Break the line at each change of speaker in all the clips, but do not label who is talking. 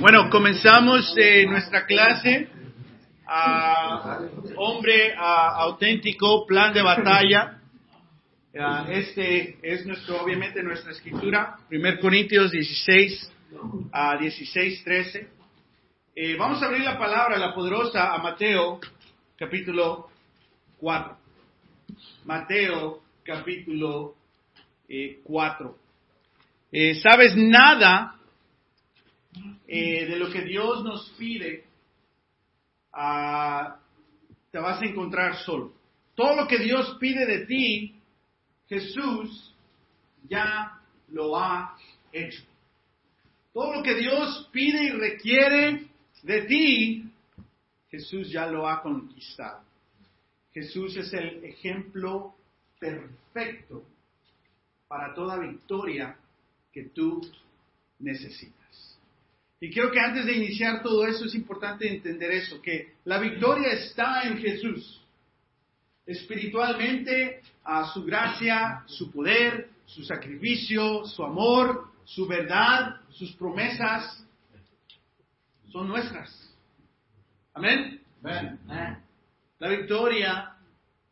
Bueno, comenzamos eh, nuestra clase hombre auténtico, plan de batalla. Ah, este es nuestro, obviamente, nuestra escritura, 1 Corintios 16 a 16, 13. Eh, vamos a abrir la palabra, la poderosa, a Mateo, capítulo 4. Mateo, capítulo 4. Eh, ¿Sabes nada eh, de lo que Dios nos pide? Ah, te vas a encontrar solo. Todo lo que Dios pide de ti, Jesús ya lo ha hecho. Todo lo que Dios pide y requiere de ti, Jesús ya lo ha conquistado. Jesús es el ejemplo perfecto para toda victoria que tú necesitas. Y creo que antes de iniciar todo eso es importante entender eso, que la victoria está en Jesús. Espiritualmente, a su gracia, su poder, su sacrificio, su amor, su verdad, sus promesas, son nuestras. Amén. La victoria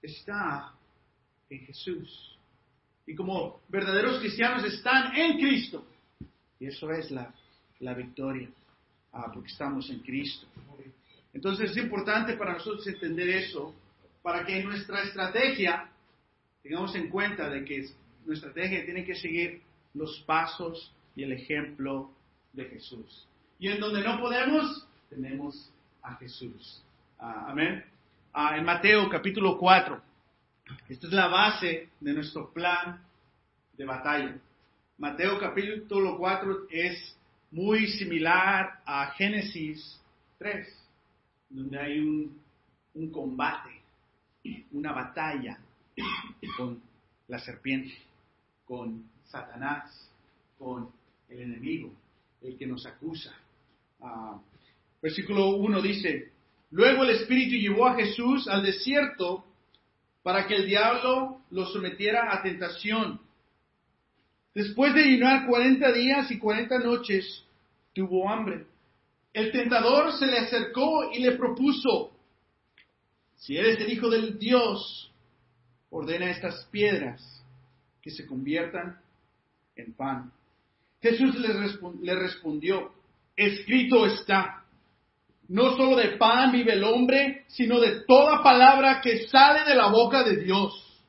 está en Jesús y como verdaderos cristianos están en Cristo. Y eso es la, la victoria, ah, porque estamos en Cristo. Entonces es importante para nosotros entender eso, para que nuestra estrategia tengamos en cuenta de que nuestra estrategia tiene que seguir los pasos y el ejemplo de Jesús. Y en donde no podemos, tenemos a Jesús. Ah, amén. Ah, en Mateo capítulo 4. Esta es la base de nuestro plan de batalla. Mateo capítulo 4 es muy similar a Génesis 3, donde hay un, un combate, una batalla con la serpiente, con Satanás, con el enemigo, el que nos acusa. Ah, versículo 1 dice, luego el Espíritu llevó a Jesús al desierto para que el diablo lo sometiera a tentación. Después de ayunar cuarenta días y cuarenta noches, tuvo hambre. El tentador se le acercó y le propuso, si eres el Hijo del Dios, ordena estas piedras que se conviertan en pan. Jesús le, respondió, escrito está, no solo de pan vive el hombre, sino de toda palabra que sale de la boca de Dios.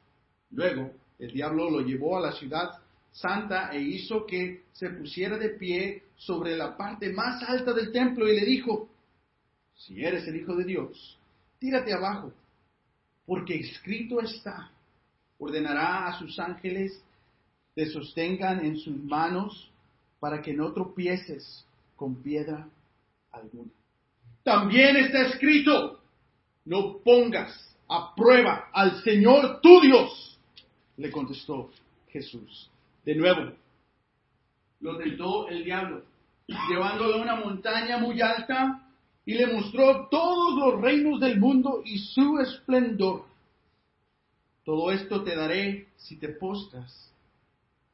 Luego el diablo lo llevó a la ciudad santa e hizo que se pusiera de pie sobre la parte más alta del templo y le dijo, si eres el Hijo de Dios, tírate abajo, porque escrito está, ordenará a sus ángeles te sostengan en sus manos para que no tropieces con piedra alguna. También está escrito, no pongas a prueba al Señor tu Dios, le contestó Jesús. De nuevo, lo tentó el diablo, llevándolo a una montaña muy alta y le mostró todos los reinos del mundo y su esplendor. Todo esto te daré si te postras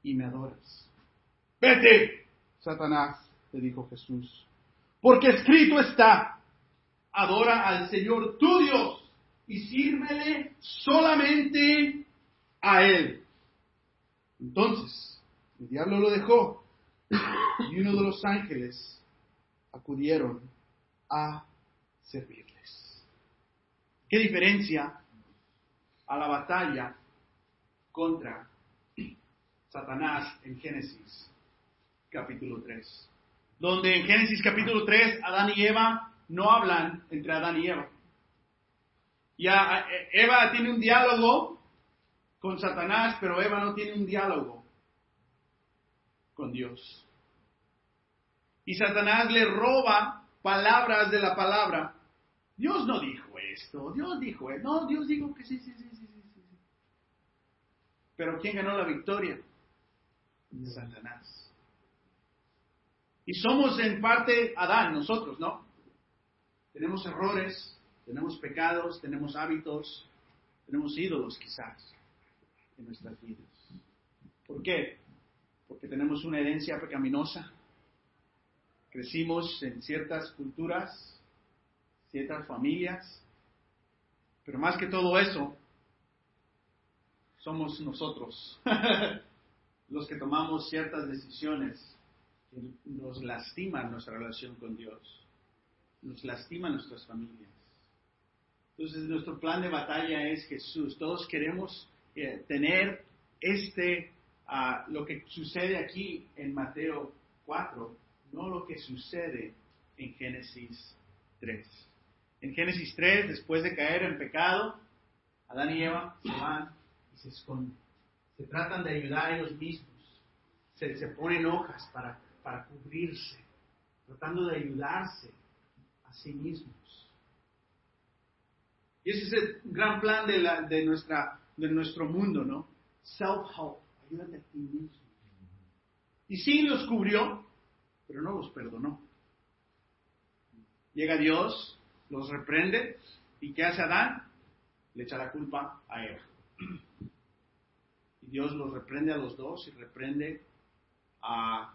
y me adoras. Vete, Satanás, le dijo Jesús, porque escrito está, adora al Señor tu Dios y sírvele solamente a Él. Entonces, el diablo lo dejó y uno de los ángeles acudieron a servirles. ¿Qué diferencia a la batalla contra Satanás en Génesis capítulo 3? Donde en Génesis capítulo 3 Adán y Eva no hablan entre Adán y Eva. Ya Eva tiene un diálogo con Satanás, pero Eva no tiene un diálogo con Dios. Y Satanás le roba palabras de la palabra. Dios no dijo esto, Dios dijo no, Dios dijo que sí, sí, sí, sí, sí, sí. Pero ¿quién ganó la victoria? Satanás. Y somos en parte Adán, nosotros, ¿no? Tenemos errores, tenemos pecados, tenemos hábitos, tenemos ídolos quizás en nuestras vidas. ¿Por qué? Porque tenemos una herencia pecaminosa. crecimos en ciertas culturas, ciertas familias, pero más que todo eso, somos nosotros los que tomamos ciertas decisiones que nos lastiman nuestra relación con Dios, nos lastiman nuestras familias. Entonces nuestro plan de batalla es Jesús. Todos queremos eh, tener este, lo que sucede aquí en Mateo 4, no lo que sucede en Génesis 3. En Génesis 3, después de caer en pecado, Adán y Eva se van y se esconden. Se tratan de ayudar a ellos mismos. Se, se ponen hojas para, para cubrirse, tratando de ayudarse a sí mismos. Y ese es el gran plan de, la, de, nuestra, de nuestro mundo, ¿no? Self-help, Y sí los cubrió, pero no los perdonó. Llega Dios, los reprende, ¿y qué hace Adán? Le echa la culpa a Eva. Y Dios los reprende a los dos y reprende a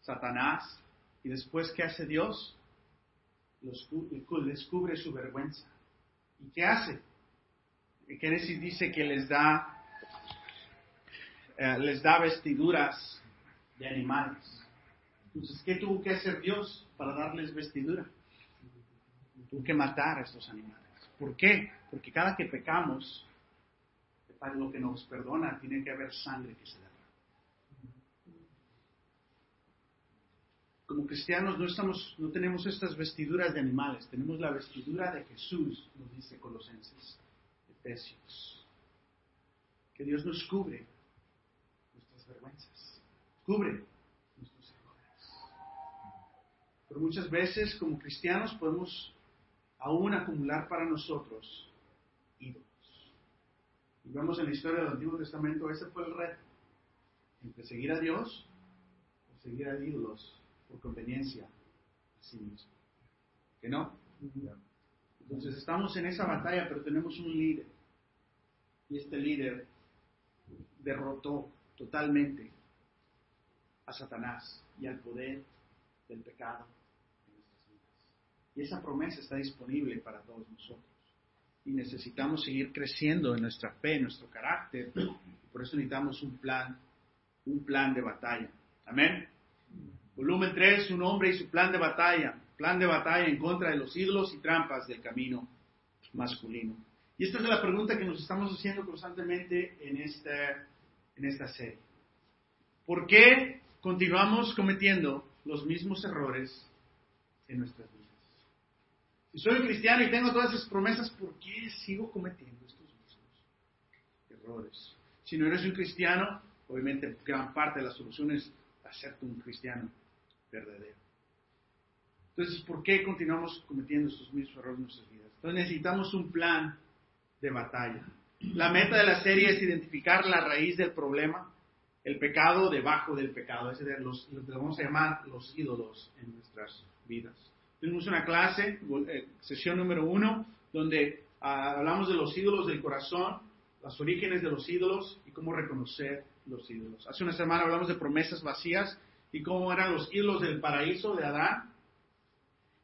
Satanás. Y después, ¿qué hace Dios? Los, cubre su vergüenza. ¿Y qué hace? Génesis dice que les da, eh, les da vestiduras de animales. Entonces, ¿qué tuvo que hacer Dios para darles vestidura? Tuvo que matar a estos animales. ¿Por qué? Porque cada que pecamos, para lo que nos perdona, tiene que haber sangre que se da. Como cristianos no, estamos, no tenemos estas vestiduras de animales, tenemos la vestidura de Jesús, nos dice Colosenses, Efesios. Que Dios nos cubre vergüenzas, cubre nuestros errores. Pero muchas veces como cristianos podemos aún acumular para nosotros ídolos. Y vemos en la historia del Antiguo Testamento, ese fue el reto, entre seguir a Dios o seguir a ídolos por conveniencia a sí mismo. ¿Que no? Entonces estamos en esa batalla, pero tenemos un líder. Y este líder derrotó totalmente a Satanás y al poder del pecado en nuestras vidas. Y esa promesa está disponible para todos nosotros. Y necesitamos seguir creciendo en nuestra fe, en nuestro carácter. Por eso necesitamos un plan, un plan de batalla. Amén. Volumen 3, un hombre y su plan de batalla. Plan de batalla en contra de los ídolos y trampas del camino masculino. Y esta es la pregunta que nos estamos haciendo constantemente en esta, en esta serie. ¿Por qué continuamos cometiendo los mismos errores en nuestras vidas? Si soy cristiano y tengo todas esas promesas, ¿por qué sigo cometiendo estos mismos errores? Si no eres un cristiano, obviamente gran parte de la solución es hacerte un cristiano verdadero. Entonces, ¿por qué continuamos cometiendo estos mismos errores en nuestras vidas? Entonces necesitamos un plan de batalla. La meta de la serie es identificar la raíz del problema, el pecado debajo del pecado, es decir, los, lo que vamos a llamar los ídolos en nuestras vidas. Tuvimos una clase, eh, sesión número uno, donde ah, hablamos de los ídolos del corazón, los orígenes de los ídolos y cómo reconocer los ídolos. Hace una semana hablamos de promesas vacías y cómo eran los ídolos del paraíso de Adán,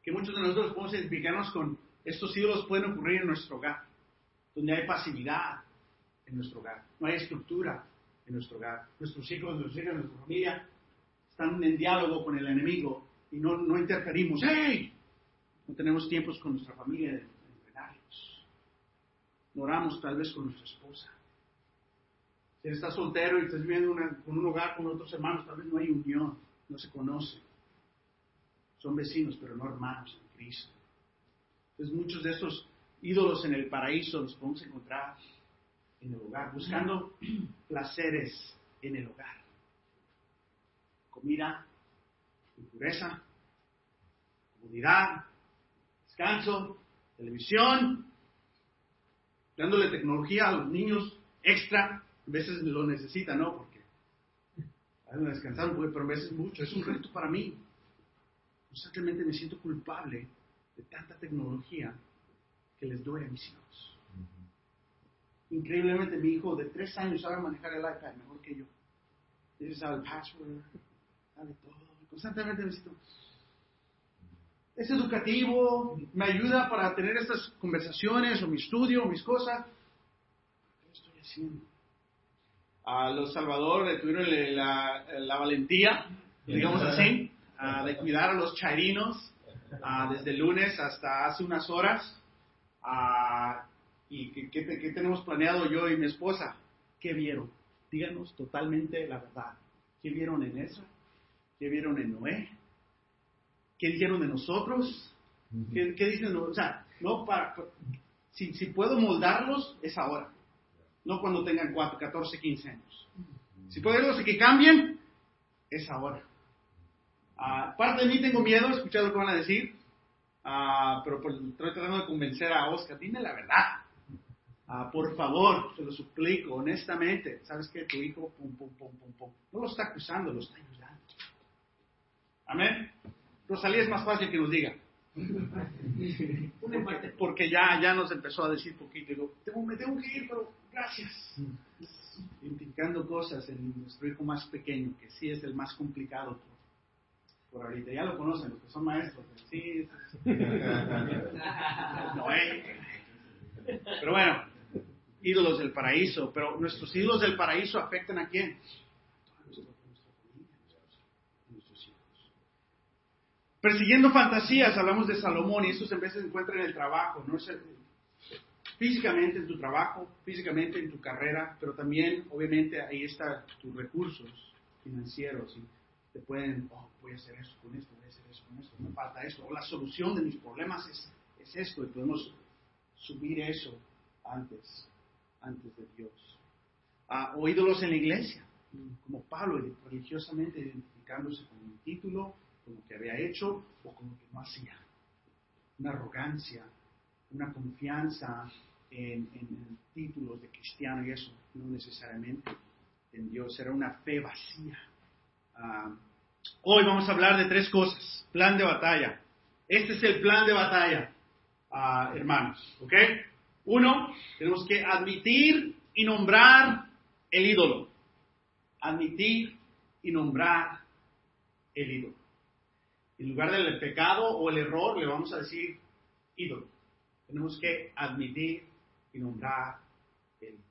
que muchos de nosotros podemos identificarnos con estos ídolos pueden ocurrir en nuestro hogar, donde hay pasividad en nuestro hogar, no hay estructura en nuestro hogar. Nuestros hijos, nuestras hijas, nuestra familia están en diálogo con el enemigo y no, no interferimos. ¡Hey! No tenemos tiempos con nuestra familia de entrenarlos. No oramos tal vez con nuestra esposa. Si estás soltero y estás viviendo con un hogar con otros hermanos, tal vez no hay unión, no se conocen. Son vecinos, pero no hermanos en Cristo. Entonces muchos de esos ídolos en el paraíso los podemos encontrar en el hogar, buscando placeres en el hogar. Comida, pureza, comodidad, descanso, televisión, dándole tecnología a los niños extra a veces lo necesita, ¿no? Porque a veces descansar pero a veces mucho. Es un reto para mí. Constantemente me siento culpable de tanta tecnología que les doy a mis hijos. Increíblemente, mi hijo de tres años sabe manejar el iPad mejor que yo. Él sabe el password, sabe todo. Constantemente necesito. es educativo, me ayuda para tener estas conversaciones o mi estudio o mis cosas. ¿Qué estoy haciendo? A los Salvador tuvieron la, la valentía, digamos así, de cuidar a los chairinos desde el lunes hasta hace unas horas. ¿Y qué, qué, tenemos planeado yo y mi esposa? ¿Qué vieron? Díganos totalmente la verdad. ¿Qué vieron en eso? ¿Qué vieron en Noé? ¿Qué dijeron de nosotros? ¿Qué, dicen? O sea, no para, si, si, puedo moldarlos, es ahora. No cuando tengan 4, 14, 15 años. Si puedo verlos que cambien, es ahora. Uh, parte de mí tengo miedo, he escuchado lo que van a decir, uh, pero pues, estoy tratando de convencer a Oscar, dime la verdad. Uh, por favor, te lo suplico, honestamente. ¿Sabes qué? Tu hijo, pum, pum, pum, pum, pum. No lo está acusando, lo está ayudando. Amén. Rosalía es más fácil que nos diga. porque, porque ya, ya nos empezó a decir poquito. Digo, me tengo que ir, pero gracias. Indicando cosas en nuestro hijo más pequeño, que sí es el más complicado por ahorita. Ya lo conocen, los que son maestros. Sí, Pero bueno, ídolos del paraíso. Pero nuestros ídolos del paraíso afectan a quién? Persiguiendo fantasías, hablamos de Salomón y estos en vez se encuentran en el trabajo, ¿no? físicamente en tu trabajo, físicamente en tu carrera, pero también, obviamente, ahí están tus recursos financieros te pueden, oh, voy a hacer eso con esto, voy a hacer eso con esto, me falta esto, o la solución de mis problemas es, es esto, y podemos subir eso antes, antes de Dios. Ah, o ídolos en la iglesia, como Pablo, religiosamente identificándose con un título, con lo que había hecho o con lo que no hacía. Una arrogancia, una confianza en, en títulos de cristiano y eso, no necesariamente en Dios, era una fe vacía Ah, hoy vamos a hablar de tres cosas. Plan de batalla. Este es el plan de batalla, ah, hermanos. ¿Ok? Uno, tenemos que admitir y nombrar el ídolo. Admitir y nombrar el ídolo. En lugar del pecado o el error, le vamos a decir ídolo. Tenemos que admitir y nombrar el ídolo.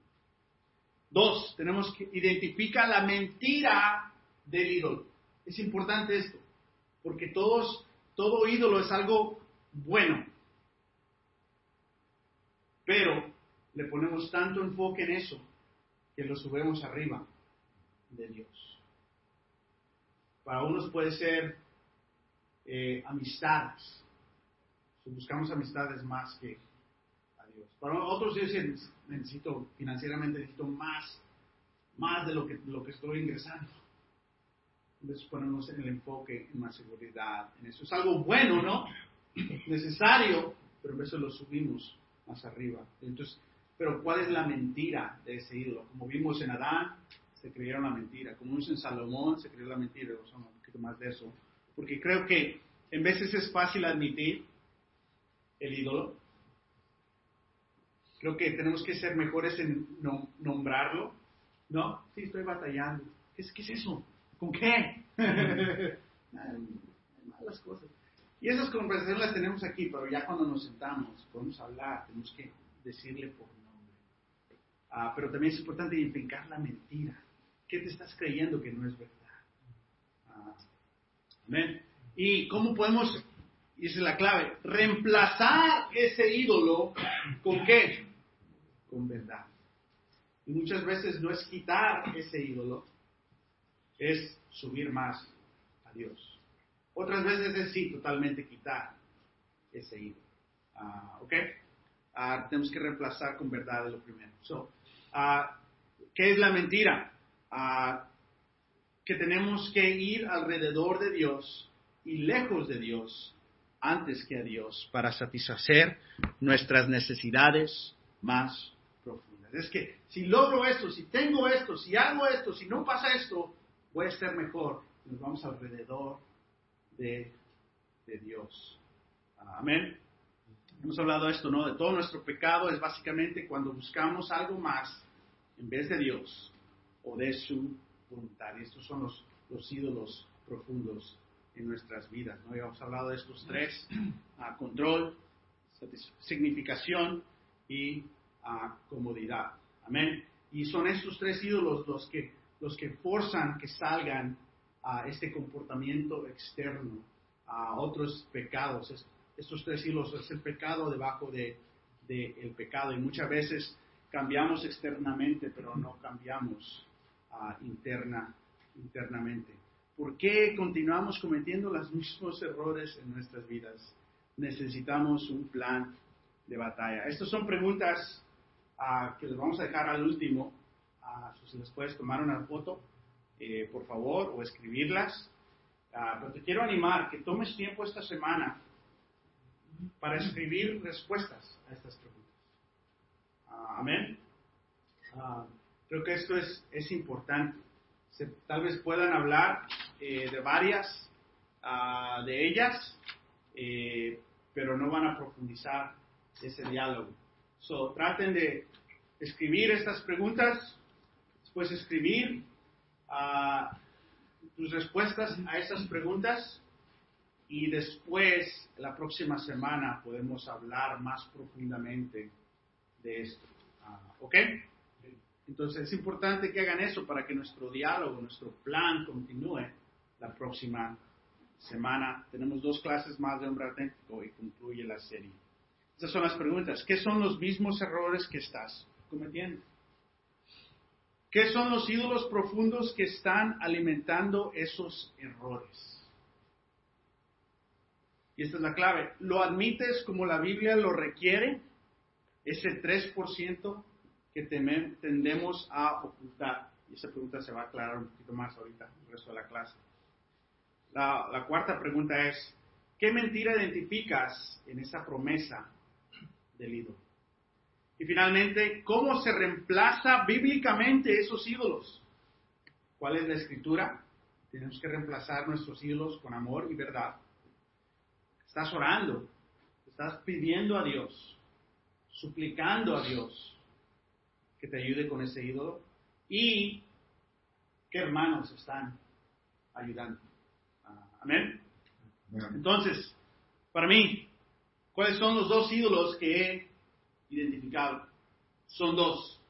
Dos, tenemos que identificar la mentira del ídolo. Es importante esto, porque todos, todo ídolo es algo bueno, pero le ponemos tanto enfoque en eso que lo subimos arriba de Dios. Para unos puede ser eh, amistades, buscamos amistades más que a Dios. Para otros dicen, necesito financieramente, necesito más, más de lo que, lo que estoy ingresando. Entonces ponemos el enfoque en más seguridad. En eso es algo bueno, ¿no? Necesario, pero en eso lo subimos más arriba. Entonces, pero ¿cuál es la mentira de ese ídolo? Como vimos en Adán, se creyeron la mentira. Como vimos en Salomón, se creyó la mentira. Vamos un poquito más de eso. Porque creo que en veces es fácil admitir el ídolo. Creo que tenemos que ser mejores en nombrarlo. ¿No? Sí, estoy batallando. ¿Qué es, qué es eso? ¿Con qué? malas cosas. Y esas conversaciones las tenemos aquí, pero ya cuando nos sentamos, podemos hablar, tenemos que decirle por nombre. Ah, pero también es importante identificar la mentira. ¿Qué te estás creyendo que no es verdad? Ah, amén. ¿Y cómo podemos, y esa es la clave, reemplazar ese ídolo con qué? Con verdad. Y muchas veces no es quitar ese ídolo, es subir más a Dios. Otras veces es sí, totalmente quitar ese ídolo. Ah, ¿Ok? Ah, tenemos que reemplazar con verdad lo primero. So, uh, ¿Qué es la mentira? que tenemos que ir alrededor de Dios y lejos de Dios antes que a Dios para satisfacer nuestras necesidades más profundas. Es que si logro esto, si tengo esto, si hago esto, si no pasa esto, a estar mejor. Nos vamos alrededor de, Dios. Amén. Hemos hablado de esto, ¿no? De todo nuestro pecado es básicamente cuando buscamos algo más en vez de Dios o de su voluntad. Y estos son los, los ídolos profundos en nuestras vidas. ¿no? Ya hemos hablado de estos tres, a control, significación y a comodidad. Amén. Y son estos tres ídolos los que, los que forzan que salgan a este comportamiento externo, a otros pecados. estos tres ídolos es el pecado debajo de, el pecado. Y muchas veces cambiamos externamente, pero no cambiamos ah, interna, internamente. ¿Por qué continuamos cometiendo los mismos errores en nuestras vidas? Necesitamos un plan de batalla. Estas son preguntas ah, que les vamos a dejar al último. Si les puedes tomar una foto, eh, por favor, o escribirlas. pero te quiero animar que tomes tiempo esta semana para escribir respuestas a estas preguntas. Amén. Ah, creo que esto es, es importante. tal vez puedan hablar eh, de varias ah, de ellas, eh, pero no van a profundizar ese diálogo. So, traten de escribir estas preguntas, después escribir uh, tus respuestas a esas preguntas y después, la próxima semana, podemos hablar más profundamente de esto. ¿Ok? Entonces es importante que hagan eso para que nuestro diálogo, nuestro plan continúe la próxima semana. Tenemos dos clases más de hombre auténtico y concluye la serie. Estas son las preguntas. ¿Qué son los mismos errores que estás cometiendo? ¿Qué son los ídolos profundos que están alimentando esos errores? Y esta es la clave. ¿Lo admites como la Biblia lo requiere? Ese 3% que tendemos a ocultar. Y esa pregunta se va a aclarar un poquito más ahorita, el resto de la clase. La, cuarta pregunta es, ¿qué mentira identificas en esa promesa del ídolo? Y finalmente, ¿cómo se reemplaza bíblicamente esos ídolos? ¿Cuál es la escritura? Tenemos que reemplazar nuestros ídolos con amor y verdad. Estás orando, estás pidiendo a Dios, suplicando a Dios que te ayude con ese ídolo y qué hermanos están ayudando. Amén. Entonces, para mí, ¿cuáles son los dos ídolos que he identificado? Son dos.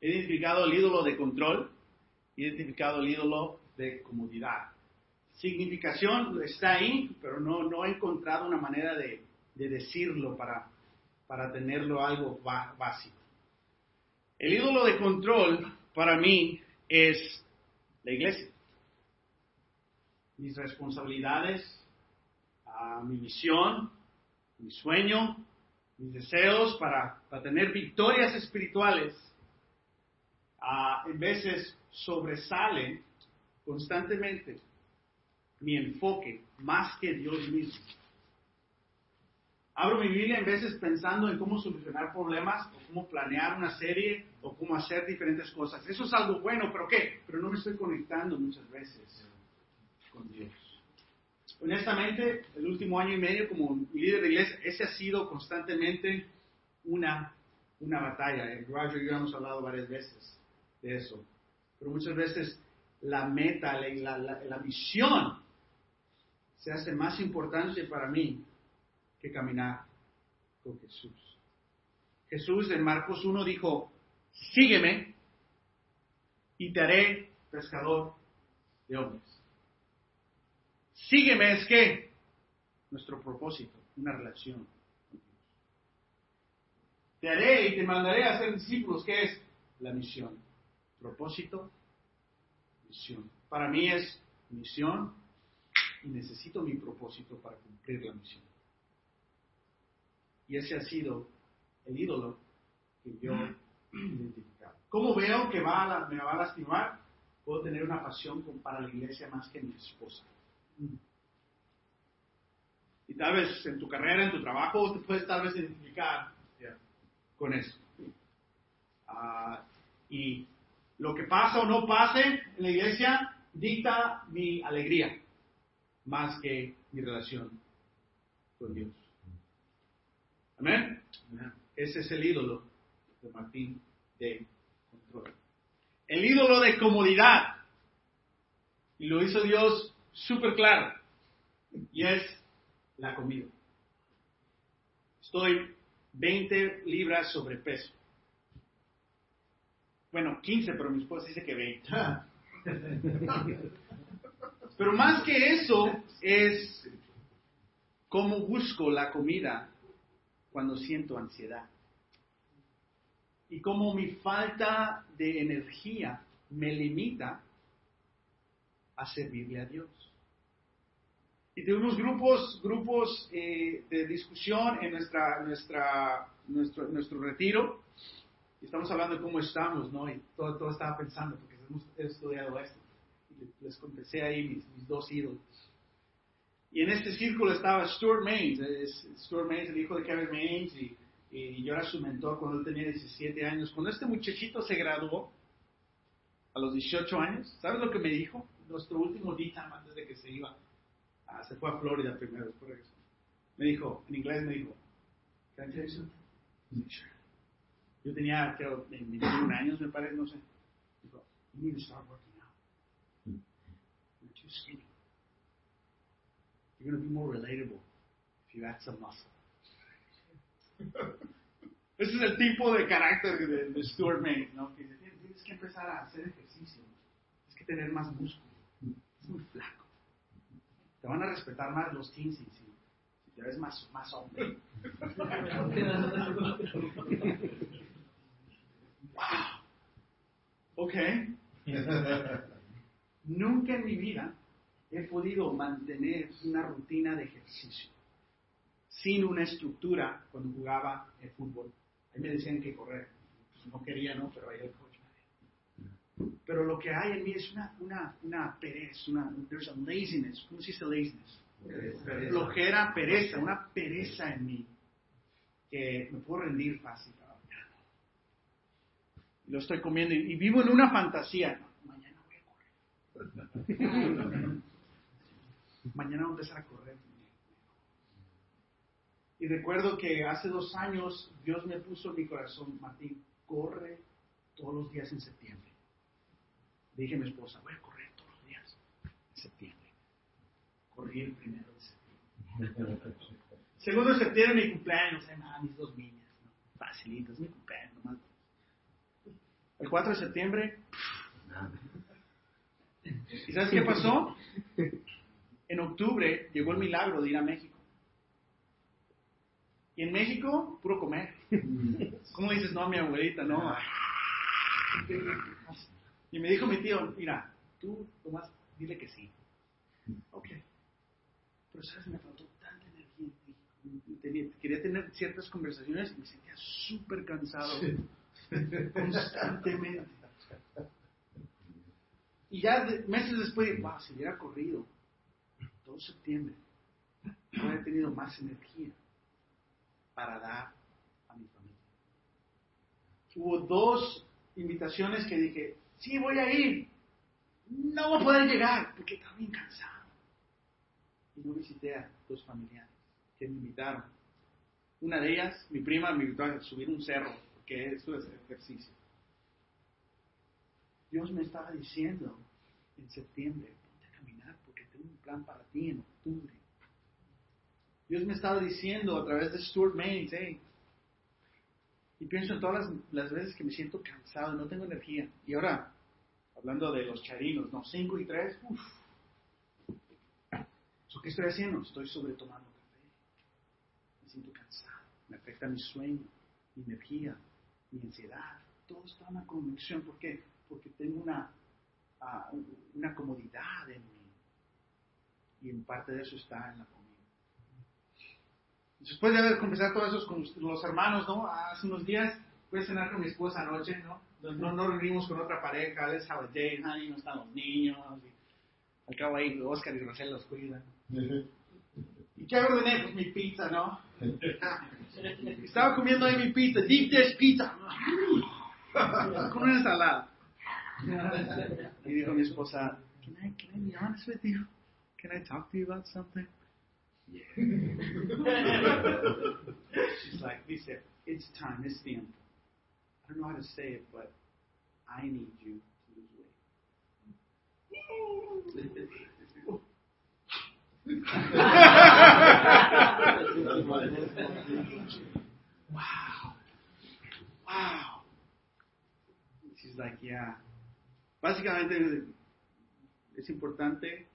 He identificado el ídolo de control, he identificado el ídolo de comodidad. Significación está ahí, pero no, no he encontrado una manera de, de decirlo para, para tenerlo algo básico. El ídolo de control para mí es la iglesia. Mis responsabilidades, mi visión, mi sueño, mis deseos para, tener victorias espirituales, en veces sobresalen constantemente mi enfoque más que Dios mismo. Abro mi Biblia en veces pensando en cómo solucionar problemas o cómo planear una serie o cómo hacer diferentes cosas. Eso es algo bueno, pero ¿qué? Pero no me estoy conectando muchas veces con Dios. Honestamente, el último año y medio como líder de iglesia, ese ha sido constantemente una, una batalla. Roger y yo hemos hablado varias veces de eso. Pero muchas veces la meta, la, la, la misión se hace más importante para mí que caminar con Jesús. Jesús en Marcos 1 dijo, sígueme y te haré pescador de hombres. Sígueme es que nuestro propósito, una relación. Te haré y te mandaré a ser discípulos, que es la misión. Propósito, misión. Para mí es misión y necesito mi propósito para cumplir la misión. Y ese ha sido el ídolo que yo he identificado. ¿Cómo veo que me va a lastimar? Puedo tener una pasión para la iglesia más que mi esposa. Y tal vez en tu carrera, en tu trabajo, te puedes tal vez identificar con eso. Ah, y lo que pasa o no pase en la iglesia dicta mi alegría más que mi relación con Dios. Amén. Ese es el ídolo de Martín de control. El ídolo de comodidad. Y lo hizo Dios súper claro. Y es la comida. Estoy 20 libras sobrepeso. Bueno, 15, pero mi esposa dice que 20. Pero más que eso es cómo busco la comida cuando siento ansiedad. Y cómo mi falta de energía me limita a servirle a Dios. Y tuvimos grupos, grupos eh, de discusión en nuestra, nuestra, nuestro, nuestro retiro. Estamos hablando de cómo estamos, ¿no? Y todo, todo estaba pensando, porque hemos estudiado esto. Les confesé ahí mis, mis dos ídolos. Y en este círculo estaba Stuart Maines, Stuart Maines, el hijo de Kevin Maines, y, y, yo era su mentor cuando él tenía 17 años. Cuando este muchachito se graduó, a los 18 años, ¿sabes lo que me dijo? Nuestro último día antes de que se iba. Ah, se fue a Florida primero, después regresó. Me dijo, en inglés me dijo, ¿Can I tell you something? Sure. Yo tenía, creo, 21 años, me parece, no sé. Dijo, you need to start working out. You're too skinny. You're going to be more relatable if you add some muscle. Ese es el tipo de carácter de, de Stuart Maine, ¿no? Que tienes que empezar a hacer ejercicio, tienes que tener más músculo, es muy flaco. Te van a respetar más los teens si, si te ves más, más hombre. wow. Ok. Nunca en mi vida he podido mantener una rutina de ejercicio sin una estructura cuando jugaba el fútbol. Ahí me decían que correr. Pues no quería, ¿no? Pero ahí Pero lo que hay en mí es una, una, una pereza, una, there's a laziness. ¿Cómo se dice laziness? Pereza. Flojera, pereza, una pereza en mí que me puedo rendir fácil. Lo estoy comiendo y, y vivo en una fantasía. No, mañana voy a correr. mañana voy a empezar a correr. Y recuerdo que hace dos años Dios me puso en mi corazón, Martín, corre todos los días en septiembre. Dije a mi esposa, voy a correr todos los días en septiembre. Corrí el primero de septiembre. Segundo de septiembre mi cumpleaños, nada, mis dos niñas, ¿no? facilito, es mi cumpleaños, nomás. El 4 de septiembre, ¿y sabes qué pasó? En octubre llegó el milagro de ir a México. Y en México, puro comer. ¿Cómo dices, no, mi abuelita, no? Y me dijo mi tío, mira, tú nomás dile que sí. Ok. Pero sabes, me faltó tanta energía. Tenía, quería tener ciertas conversaciones y me sentía súper cansado. Constantemente. Y ya de, meses después, wow, si hubiera corrido todo septiembre, hubiera tenido más energía para dar a mi familia. Hubo dos invitaciones que dije, sí, voy a ir. No voy a poder llegar porque estaba bien cansado. Y no visité a dos familiares que me invitaron. Una de ellas, mi prima, me invitó a subir un cerro, porque eso es ejercicio. Dios me estaba diciendo en septiembre, ponte a caminar porque tengo un plan para ti en octubre. Dios me estaba diciendo a través de Stuart Maines, hey, y pienso en todas las, las, veces que me siento cansado, no tengo energía. Y ahora, hablando de los charinos, ¿no? 5 y 3, uff. ¿So ¿Qué estoy haciendo? Estoy sobretomando café. Me siento cansado. Me afecta mi sueño, mi energía, mi ansiedad. Todo está en una conexión. ¿Por qué? Porque tengo una, uh, una comodidad en mí. Y en parte de eso está en la. Después de haber conversado todo eso con los hermanos, ¿no? Hace unos días fui a cenar con mi esposa anoche, ¿no? No, no reunimos con otra pareja, let's have a date, honey, no están los niños. Y al cabo ahí Oscar y Rosel los cuidan. ¿Y qué ordené? Pues mi pizza, ¿no? Estaba comiendo ahí mi pizza, deep dish pizza. con una ensalada. Y dijo mi esposa, can I, can I be honest with you? Can I talk to you about something? She's like, dice, it's time, it's tiempo. I don't know how to say it, but I need you to lose weight. wow. Wow. She's like, yeah. Básicamente es importante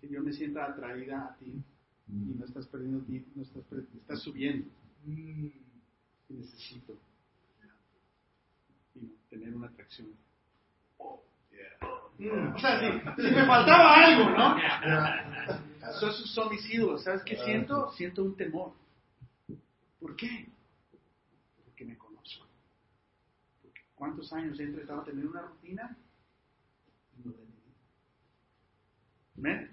que yo me sienta atraída a ti y no estás perdiendo ti, no estás, estás subiendo. Y necesito tener una atracción. Mm. O sea, si, me faltaba algo, ¿no? Son mis ídolos. ¿Sabes qué siento? Siento un temor. ¿Por qué? Porque me conozco. Porque ¿Cuántos años he intentado tener una rutina? No ¿Ven?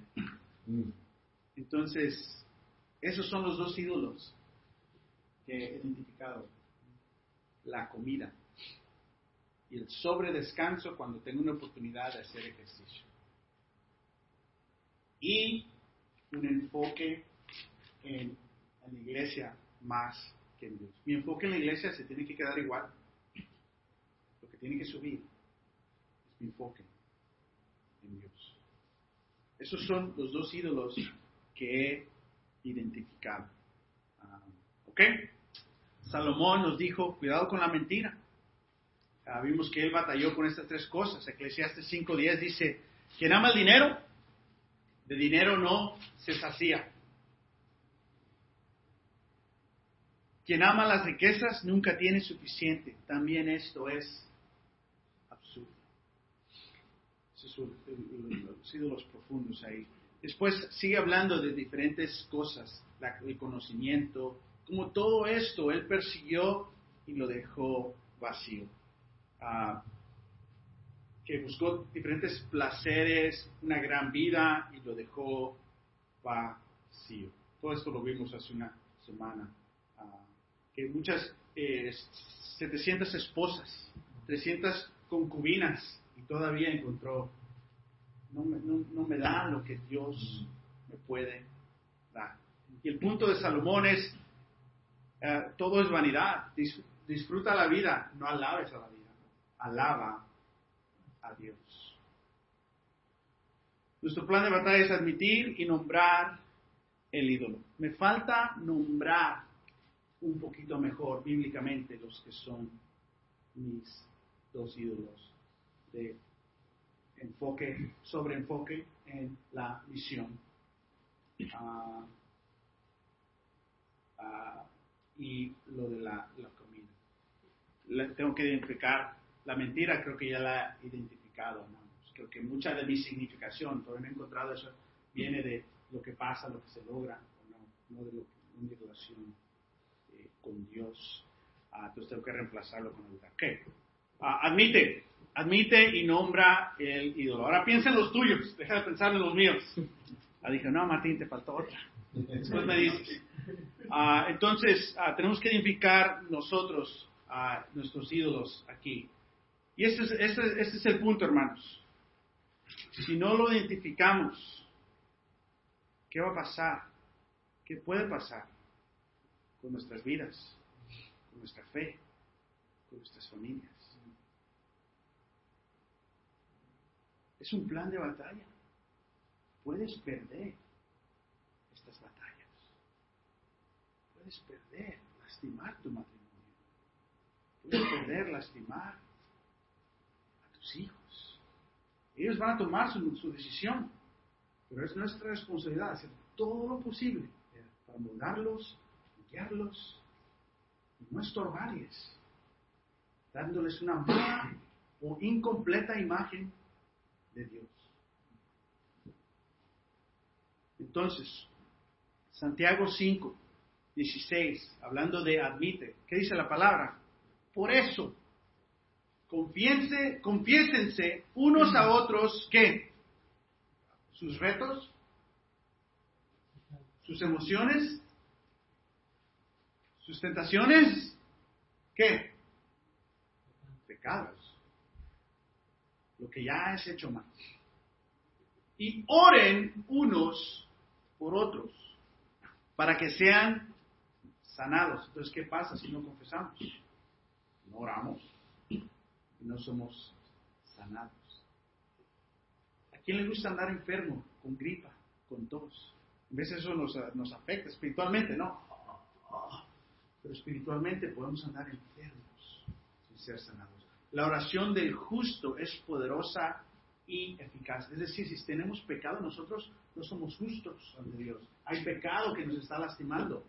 Entonces, esos son los dos ídolos que he identificado. La comida y el sobredescanso cuando tengo una oportunidad de hacer ejercicio. Y un enfoque en, la iglesia más que en Dios. Mi enfoque en la iglesia se tiene que quedar igual. Lo que tiene que subir es mi enfoque en Dios. Esos son los dos ídolos que he identificado. Ah, ¿Ok? Salomón nos dijo, cuidado con la mentira. Ah, vimos que él batalló con estas tres cosas. Eclesiastes 5.10 dice, quien ama el dinero, de dinero no se sacía. Quien ama las riquezas nunca tiene suficiente. También esto es absurdo. Esos son los profundos ahí. Después sigue hablando de diferentes cosas, el conocimiento, como todo esto él persiguió y lo dejó vacío que buscó diferentes placeres, una gran vida y lo dejó vacío. Todo esto lo vimos hace una semana. que muchas, 700 eh, esposas, 300 concubinas y todavía encontró, no me, da lo que Dios me puede dar. Y el punto de Salomón es, eh, todo es vanidad, disfruta la vida, no alabes a la vida alaba a Dios. Nuestro plan de batalla es admitir y nombrar el ídolo. Me falta nombrar un poquito mejor bíblicamente los que son mis dos ídolos de enfoque, sobre enfoque en la misión. Ah, ah, y lo de la, comida. tengo que identificar la mentira creo que ya la he identificado, hermanos. Creo que mucha de mi significación, todavía no he encontrado eso, viene de lo que pasa, lo que se logra, no, de lo mi relación eh, con Dios. Ah, entonces tengo que reemplazarlo con el ¿Qué? Ah, admite, admite y nombra el ídolo. Ahora piensa en los tuyos, deja de pensar en los míos. Ah, dije, no, Martín, te faltó otra. Después me dices. Ah, entonces, tenemos que identificar nosotros a nuestros ídolos aquí. Y ese es, es el punto, hermanos. Si no lo identificamos, ¿qué va a pasar? ¿Qué puede pasar con nuestras vidas, con nuestra fe, con nuestras familias? Es un plan de batalla. Puedes perder estas batallas. Puedes perder, lastimar tu matrimonio. Puedes perder, lastimar hijos. Ellos van a tomar su, decisión, pero es nuestra responsabilidad hacer todo lo posible para moldarlos, guiarlos y no estorbarles, dándoles una mala o incompleta imagen Dios. Entonces, Santiago 5, 16, hablando de admite, ¿qué dice la palabra? Por eso, Confiense, confiésense unos a otros que sus retos, sus emociones, sus tentaciones, ¿qué? Pecados. Lo que ya es hecho mal. Y oren unos por otros para que sean sanados. Entonces, ¿qué pasa si no confesamos? No oramos no somos sanados. ¿A quién le gusta andar enfermo, con gripa, con tos? A veces eso nos, nos afecta espiritualmente, ¿no? Pero espiritualmente podemos andar enfermos sin ser sanados. La oración del justo es poderosa y eficaz. Es decir, si tenemos pecado nosotros no somos justos ante Dios. Hay pecado que nos está lastimando.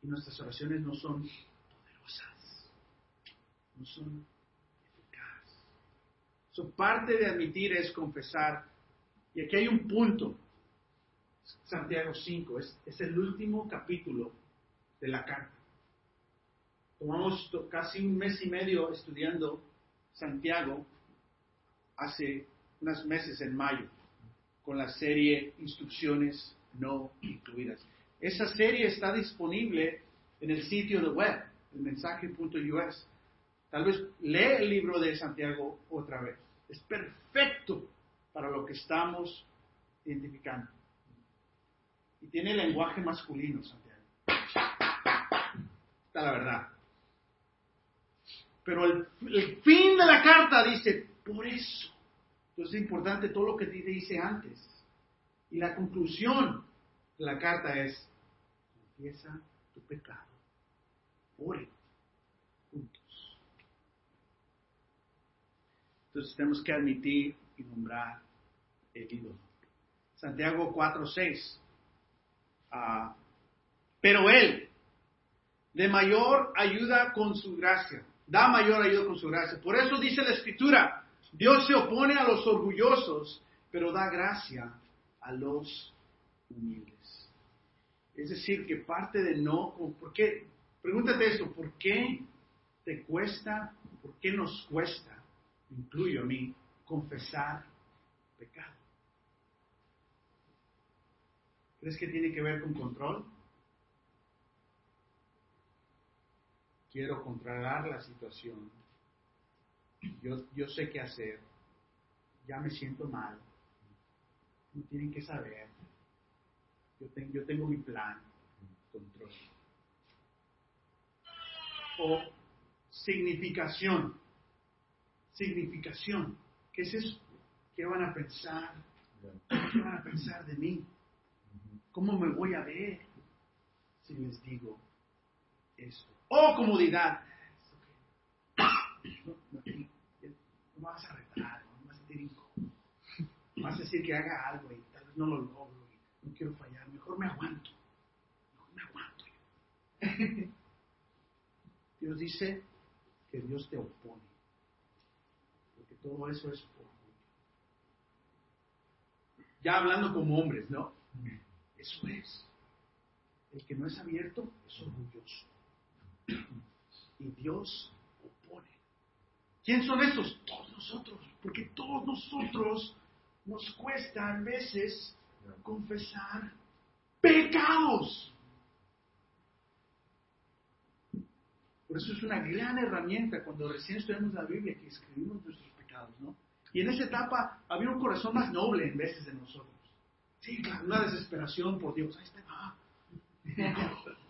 Y nuestras oraciones no son poderosas. No son eficaces. Su parte de admitir es confesar. Y aquí hay un punto. Santiago 5. Es, es el último capítulo de la carta. Tomamos casi un mes y medio estudiando Santiago hace unos meses en mayo con la serie Instrucciones no incluidas. Esa serie está disponible en el sitio de web, el mensaje.us. Tal vez lee el libro de Santiago otra vez. Es perfecto para lo que estamos identificando. Y tiene lenguaje masculino, Santiago. Está la verdad. Pero el, fin de la carta dice, por eso. Entonces es importante todo lo que dice antes. Y la conclusión de la carta es, confiesa tu pecado. Oren juntos. Entonces tenemos que admitir y nombrar el ídolo. Santiago 4:6. Ah, pero Él, de mayor ayuda con su gracia, da mayor ayuda con su gracia. Por eso dice la Escritura, Dios se opone a los orgullosos, pero da gracia a los humildes. Es decir, que parte de no, ¿por qué? Pregúntate esto, ¿por qué te cuesta, por qué nos cuesta, incluyo a mí, confesar pecado? ¿Crees que tiene que ver con control? Quiero controlar la situación. Yo, yo sé qué hacer. Ya me siento mal. No tienen que saber. Yo, yo tengo mi plan. Control. O significación. Significación. ¿Qué es eso? ¿Qué van a pensar? ¿Qué van a pensar de mí? ¿Cómo me voy a ver si les digo esto? O comodidad. No, no, no vas a retar, no vas a sentir incómodo. Vas a decir que haga algo y tal vez no lo logro y no quiero fallar. Mejor me aguanto. Mejor me aguanto. Dios dice que Dios te opone. Porque todo eso es orgullo. Ya hablando como hombres, ¿no? Eso es. El que no es abierto es orgulloso. Y Dios opone. ¿Quién son esos? Todos nosotros. Porque todos nosotros nos cuesta a veces confesar pecados. Por eso es una gran herramienta cuando recién estudiamos la Biblia que escribimos nuestros pecados, ¿no? Y en esa etapa había un corazón más noble en veces de nosotros. Sí, claro, una desesperación por Dios. Ahí está. Ah.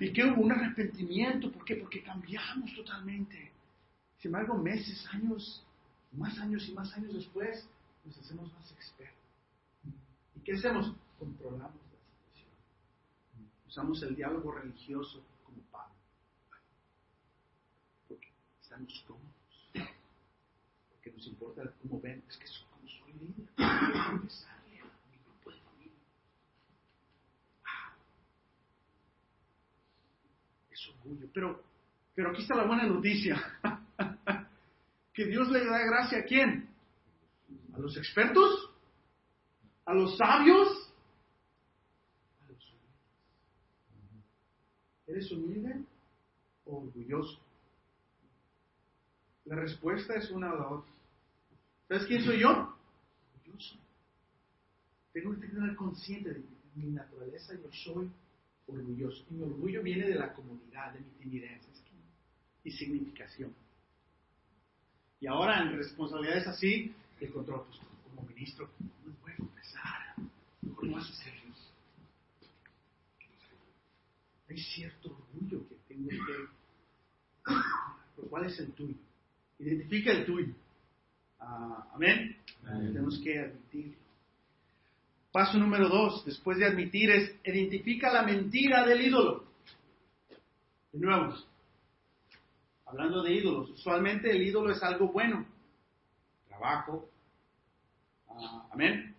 y que hubo un arrepentimiento. ¿Por qué? Porque cambiamos totalmente. Sin embargo, meses, años, más años y más años después, nos hacemos más expertos. ¿Y qué hacemos? Controlamos la situación. Usamos el diálogo religioso como Pablo. Porque estamos cómodos. Porque nos importa cómo ven. Es que como soy líder, quiero confesarle a mi grupo de familia. Es Pero, pero aquí está la buena noticia. que Dios le da gracia a quién? ¿A los expertos? ¿A los sabios? A los humildes. ¿Eres humilde o orgulloso? La respuesta es una o la otra. ¿Sabes quién soy yo? Orgulloso. Tengo que tener consciente de mi naturaleza, yo soy orgulloso. Y mi orgullo viene de la comodidad, de mi timidez y significación. Y ahora en responsabilidades así, el control, pues como ministro, no confesar, mejor no vas a hacerlo. Hay cierto orgullo que tengo que... ¿Cuál es el tuyo? Identifica el tuyo. Uh, amén. Tenemos que admitirlo. Paso número dos, después de admitir, es identifica la mentira del ídolo. De nuevo, hablando de ídolos, usualmente el ídolo es algo bueno. Trabajo, ah, amén,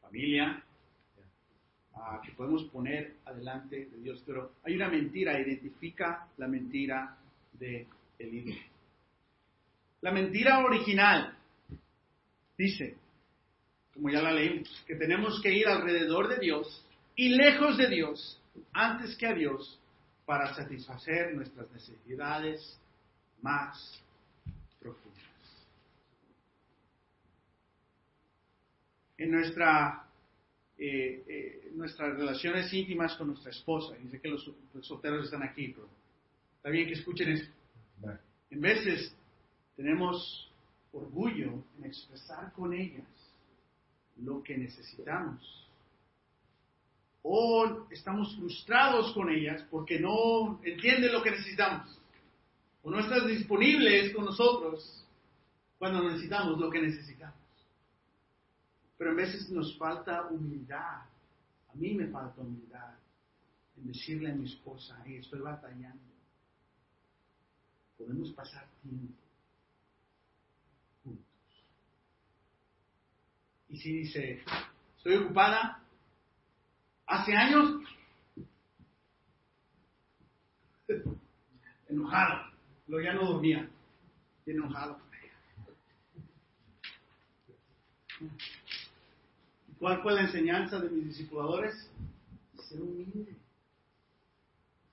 familia, ah, que podemos poner adelante de Dios. Pero hay una mentira, identifica la mentira del ídolo. La mentira original dice, como ya la leímos, que tenemos que ir alrededor de Dios y lejos de Dios antes que a Dios para satisfacer nuestras necesidades más profundas. En nuestra, eh, eh, nuestras relaciones íntimas con nuestra esposa, y sé que los, solteros están aquí, pero está bien que escuchen esto. En veces tenemos orgullo en expresar con ellas lo que necesitamos. O estamos frustrados con ellas porque no entienden lo que necesitamos. O no están disponibles con nosotros cuando necesitamos lo que necesitamos. Pero a veces nos falta humildad. A mí me falta humildad en decirle a mi esposa, hey, estoy batallando. Podemos pasar tiempo Y si dice, estoy ocupada, hace años, enojado, lo ya no dormía, enojado. ¿Cuál fue la enseñanza de mis discipuladores? Ser humilde,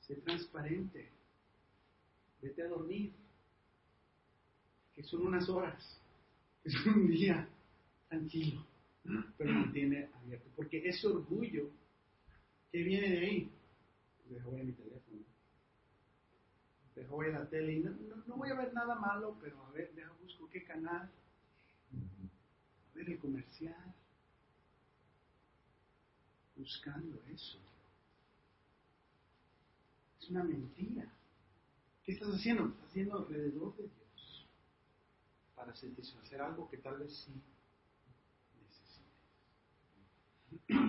ser transparente, vete a dormir, que son unas horas, que son un día, tranquilo, pero mantiene abierto. Porque ese orgullo que viene de ahí, dejo voy a mi teléfono, dejo voy a la tele y no, no, voy a ver nada malo, pero a ver, deja busco qué canal, a ver el comercial, buscando eso. Es una mentira. ¿Qué estás haciendo? Estás haciendo alrededor de Dios para satisfacer algo que tal vez sí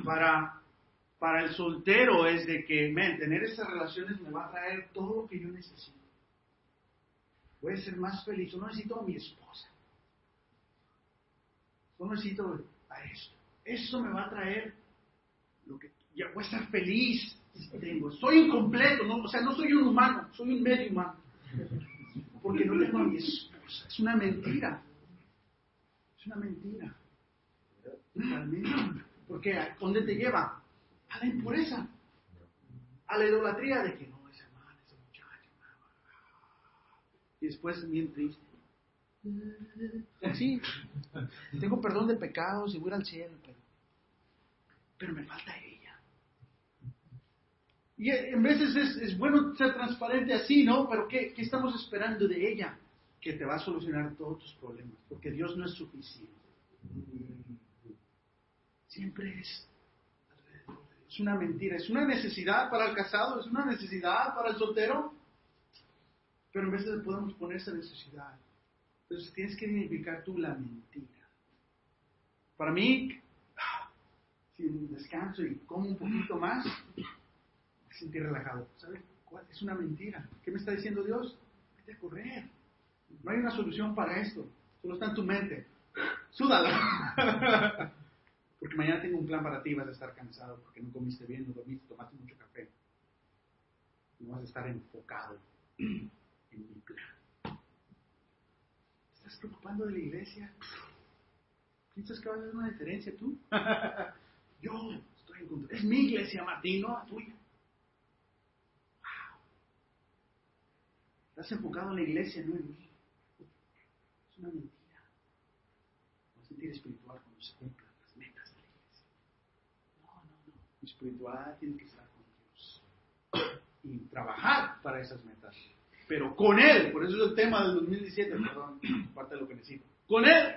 para, para el soltero es de que, men, tener esas relaciones me va a traer todo lo que yo necesito. Voy a ser más feliz. Yo no necesito a mi esposa. Yo necesito a esto. Eso me va a traer lo que ya voy a estar feliz tengo. Soy incompleto, ¿no? o sea, no soy un humano, soy un medio humano. Porque no tengo a mi esposa. Es una mentira. Es una mentira. Realmente. Porque ¿a dónde te lleva? A la impureza. A la idolatría de que no, ese man, ese muchacho. Y después bien triste. Sí, tengo perdón de pecados y voy al cielo, pero, pero me falta ella. Y en veces es, es, bueno ser transparente así, ¿no? Pero ¿qué, ¿qué estamos esperando de ella? Que te va a solucionar todos tus problemas, porque Dios no es suficiente. Siempre es Es una mentira, es una necesidad para el casado, es una necesidad para el soltero, pero en vez de podemos poner esa necesidad. Entonces tienes que identificar tú la mentira. Para mí, si descanso y como un poquito más, me sentir relajado. ¿Sabes? Es una mentira. ¿Qué me está diciendo Dios? Vete a correr. No hay una solución para esto. Solo está en tu mente. Súdala. Porque mañana tengo un plan para ti, vas a estar cansado porque no comiste bien, no dormiste, tomaste mucho café. No vas a estar enfocado en mi plan. ¿Estás preocupando de la iglesia? ¿Piensas que vas a hacer una diferencia tú? Yo estoy en contra. Es mi iglesia, Martín, no la tuya. Wow. Estás enfocado en la iglesia, no en mí. Es una mentira. Vas a sentir espiritual cuando se cumpla espiritual tiene que estar con Dios y trabajar para esas metas. Pero con Él, por eso es el tema del 2017, perdón, parte de lo que necesito. Con Él.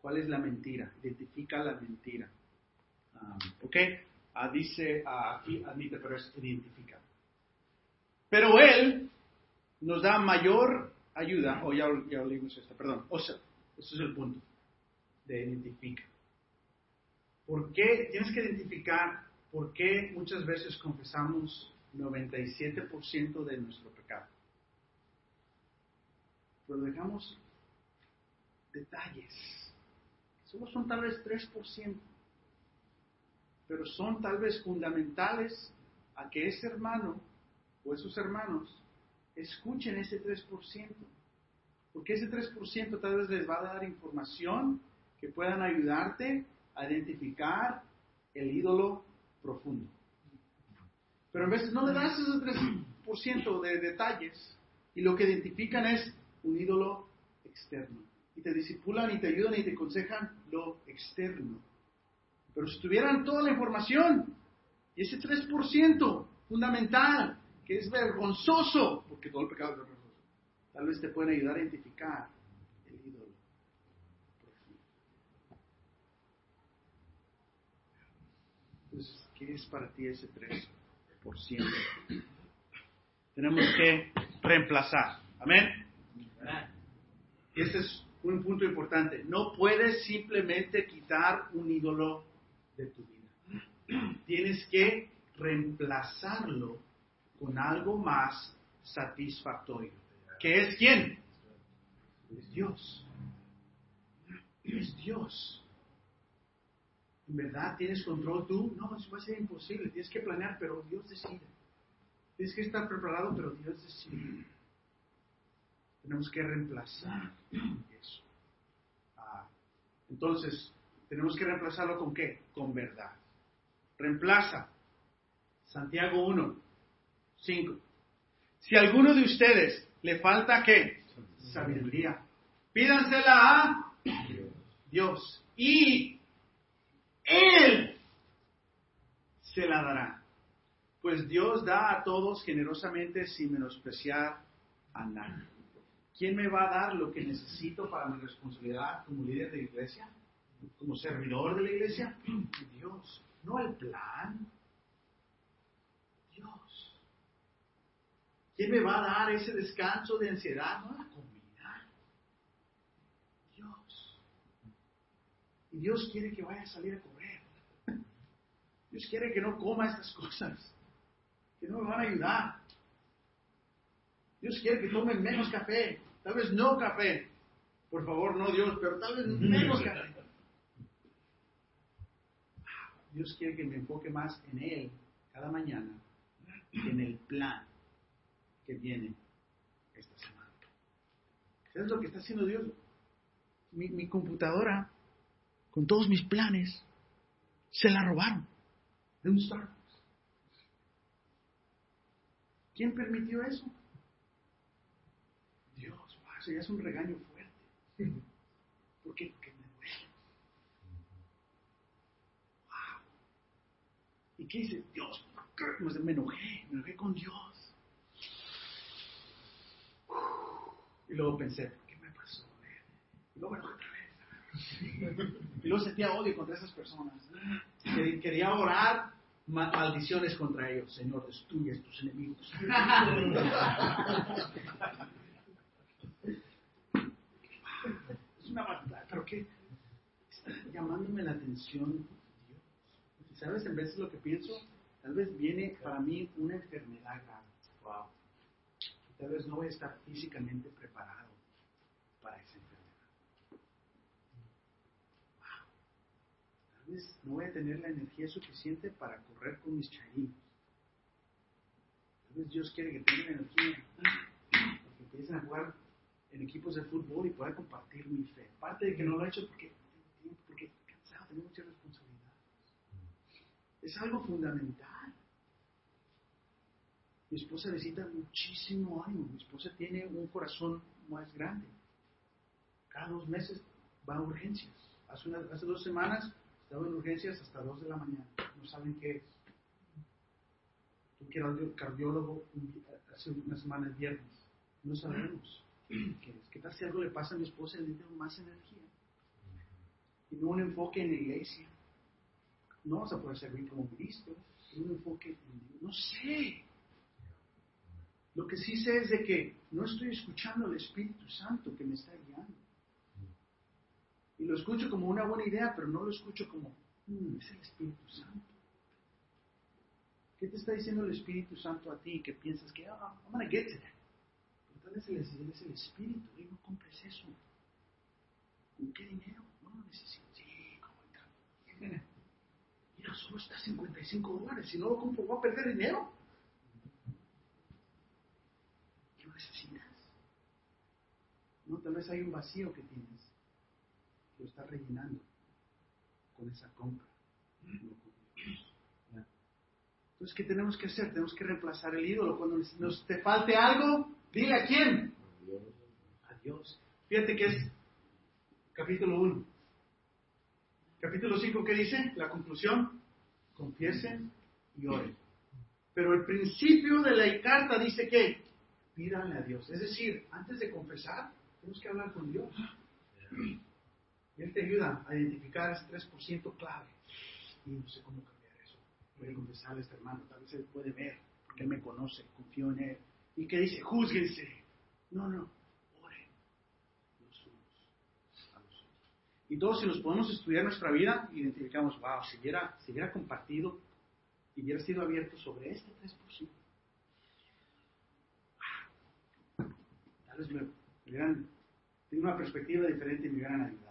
¿Cuál es la mentira? Identifica la mentira. Um, ¿Ok? Ah, dice, ah, aquí admite, pero es identifica. Pero Él nos da mayor ayuda, o ya, ya leímos esto, perdón, o sea, ese es el punto de identifica. ¿Por qué? Tienes que identificar por qué muchas veces confesamos 97% de nuestro pecado. Pero dejamos detalles. Solo son tal vez 3%. Pero son tal vez fundamentales a que ese hermano o esos hermanos escuchen ese 3%. Porque ese 3% tal vez les va a dar información que puedan ayudarte a identificar el ídolo profundo. Pero a veces no le das ese 3% de detalles y lo que identifican es un ídolo externo. Y te disipulan y te ayudan y te aconsejan lo externo. Pero si tuvieran toda la información y ese 3% fundamental, que es vergonzoso, porque todo el pecado es vergonzoso, tal vez te pueden ayudar a identificar el ídolo profundo. Entonces, ¿qué es para ti ese 3%? Tenemos que reemplazar. Amén. Y este es un punto importante. No puedes simplemente quitar un ídolo de tu vida. Tienes que reemplazarlo con algo más satisfactorio. ¿Qué es quién? Es Dios. Es Dios. ¿En verdad tienes control tú? No, eso va a ser imposible. Tienes que planear, pero Dios decide. Tienes que estar preparado, pero Dios decide. Tenemos que reemplazar eso. Ah, entonces, tenemos que reemplazarlo con qué? Con verdad. Reemplaza. Santiago 1, 5. Si a alguno de ustedes le falta qué? Sabiduría. Pídansela a Dios. Y Él se la dará. Pues Dios da a todos generosamente sin menospreciar a nadie. ¿Quién me va a dar lo que necesito para mi responsabilidad como líder de iglesia? Como servidor de la iglesia? Dios, no el plan. Dios. ¿Quién me va a dar ese descanso de ansiedad? No la comida. Dios. Y Dios quiere que vaya a salir a correr. Dios quiere que no coma estas cosas, que no me van a ayudar. Dios quiere que tome menos café, Tal vez no café. Por favor, no Dios, pero tal vez menos café. Dios quiere que me enfoque más en Él cada mañana que en el plan que viene esta semana. ¿Sabes lo que está haciendo Dios? Mi, mi computadora, con todos mis planes, se la robaron de un Starbucks. ¿Quién permitió eso? eso ya es un regaño fuerte. ¿Por qué? Porque me duele. Wow. ¿Y qué dice Dios? Pues me enojé, me enojé con Dios. Y luego pensé, ¿qué me pasó? Y luego me enojé otra vez. Y luego sentía odio contra esas personas. Quería orar maldiciones contra ellos. Señor, destruye a tus enemigos. pero ¿qué? Está llamándome la atención Dios. ¿Sabes? En de lo que pienso, tal vez viene para mí una enfermedad grave. Wow. Tal vez no voy a estar físicamente preparado para esa enfermedad. Wow. Vez no voy a tener la energía suficiente para correr con mis charinos. Tal vez Dios quiere que tenga energía para que empiecen a jugar en equipos de fútbol y pueda compartir mi fe. Parte de que no lo he hecho porque tengo tiempo, porque estoy cansado, tengo muchas responsabilidades. Es algo fundamental. Mi esposa necesita muchísimo ánimo. Mi esposa tiene un corazón más grande. Cada dos meses va a urgencias. Hace, hace dos semanas estaba en urgencias hasta dos de la mañana. No saben qué es. Un cardiólogo hace unas semanas viernes. No sabemos que, que tal si algo le pasa a mi esposa, necesito más energía. Y no un enfoque en la iglesia. No vamos a poder servir como Cristo. Un enfoque en Dios. No sé. Lo que sí sé es de que no estoy escuchando al Espíritu Santo que me está guiando. Y lo escucho como una buena idea, pero no lo escucho como Mm, es el Espíritu Santo. ¿Qué te está diciendo el Espíritu Santo a ti que piensas que, ah, I'm gonna get to that? Tal vez el, es el Espíritu y no compres eso. ¿Con qué dinero? No lo necesito. Sí, ¿cómo Mira, mira, solo está 55 dólares. Si no lo compro, ¿voy a perder dinero? ¿Qué necesitas? No, tal vez hay un vacío que tienes. Lo estás rellenando con esa compra. Entonces, ¿qué tenemos que hacer? Tenemos que reemplazar el ídolo. Cuando nos te falte algo, dile a quién. A Dios. Fíjate que es capítulo 1. Capítulo 5, ¿qué dice? La conclusión. Confiesen y oren. Pero el principio de la carta dice que pídanle a Dios. Es decir, antes de confesar, tenemos que hablar con Dios. Él te ayuda a identificar ese 3% clave. Y no sé cómo cambiar eso. Voy a confesarle a este hermano, tal vez Él puede ver, porque Él me conoce, confío en Él. ¿Y qué dice? Júzguense. No, no, oren los unos a los otros. Y todos, si nos podemos estudiar nuestra vida, identificamos, wow, si hubiera, si hubiera compartido y hubiera sido abierto sobre este 3%, tal vez me hubieran tenido una perspectiva diferente y me hubieran ayudado.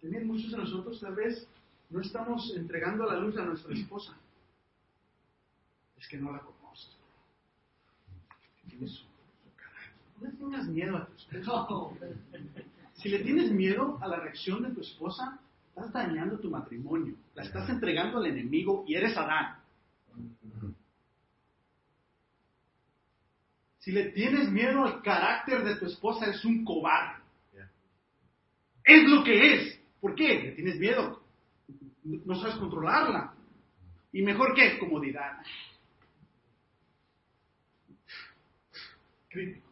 También muchos de nosotros tal vez no estamos entregando a la luz a nuestra esposa. Es que no la conoces. Tienes su, carácter. No le tengas miedo a tu esposa. Si le tienes miedo a la reacción de tu esposa, estás dañando tu matrimonio. La estás entregando al enemigo y eres Adán. Si le tienes miedo al carácter de tu esposa, es un cobarde. Es lo que es. ¿Por qué? Le tienes miedo. No sabes controlarla. ¿Y mejor qué? Comodidad. Crítico.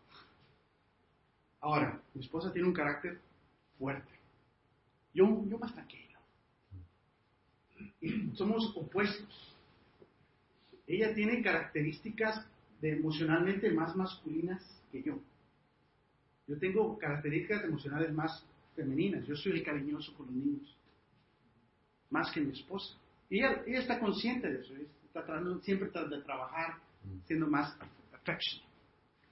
Ahora, mi esposa tiene un carácter fuerte. Yo, yo más tranquilo. somos opuestos. Ella tiene características de emocionalmente más masculinas que yo. Yo tengo características emocionales más femeninas. Yo soy el cariñoso con los niños, más que mi esposa. Y ella, está consciente de eso, está tratando siempre de trabajar siendo más affection.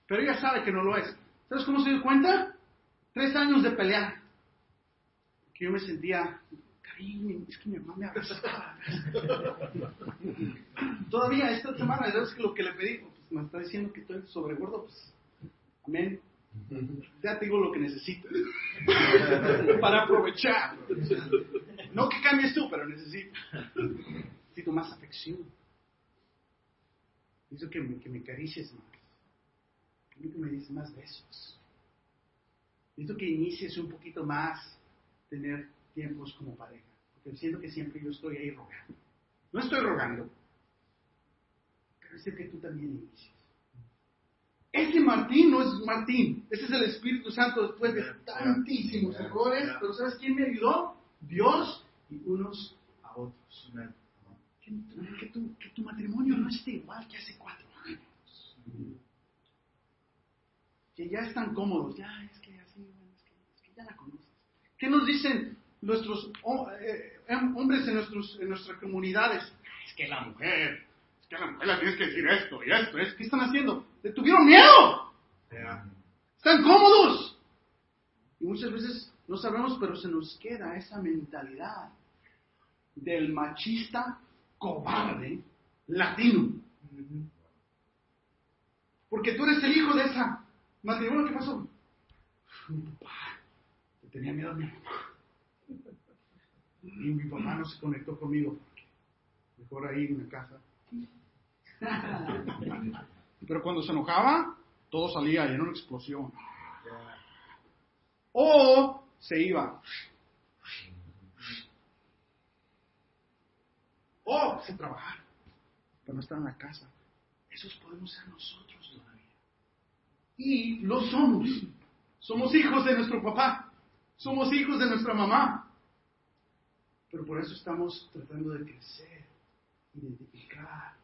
Pero ella sabe que no lo es. ¿Sabes cómo se dio cuenta? Tres años de pelear. Que yo me sentía, cariño, es que mi mamá me abrazaba. Todavía esta semana, es que lo que le pedí, pues me está diciendo que estoy sobregordo, pues, amén. Ya tengo lo que necesito para aprovechar. No que cambies tú, pero necesito. Necesito más afección. Necesito que me, que me acaricies más. Necesito que me des más besos. Necesito que inicies un poquito más tener tiempos como pareja. Porque siento que siempre yo estoy ahí rogando. No estoy rogando, pero es que tú también inicies. Ese Martín no es Martín, ese es el Espíritu Santo después de tantísimos errores, pero ¿sabes quién me ayudó? Dios y unos a otros. Que, tu, que tu matrimonio no esté igual que hace cuatro años. Que ya están cómodos, ya es que así, es que, ya la conoces. ¿Qué nos dicen nuestros eh, em, hombres en, nuestros, en nuestras comunidades? Es que la mujer que a la mujer tienes que decir esto y esto, es, ¿qué están haciendo? ¿Le tuvieron miedo? Están cómodos. Y muchas veces no sabemos, pero se nos queda esa mentalidad del machista cobarde latino. Porque tú eres el hijo de esa matrimonio. ¿Qué pasó? Mi papá tenía miedo a mi mamá. Y mi papá no se conectó conmigo. Mejor ahí en la casa pero cuando se enojaba, todo salía y era una explosión. O se iba. O se trabajar. Pero no estar en la casa. Esos podemos ser nosotros todavía. Y lo somos. Somos hijos de nuestro papá. Somos hijos de nuestra mamá. Pero por eso estamos tratando de crecer, identificar,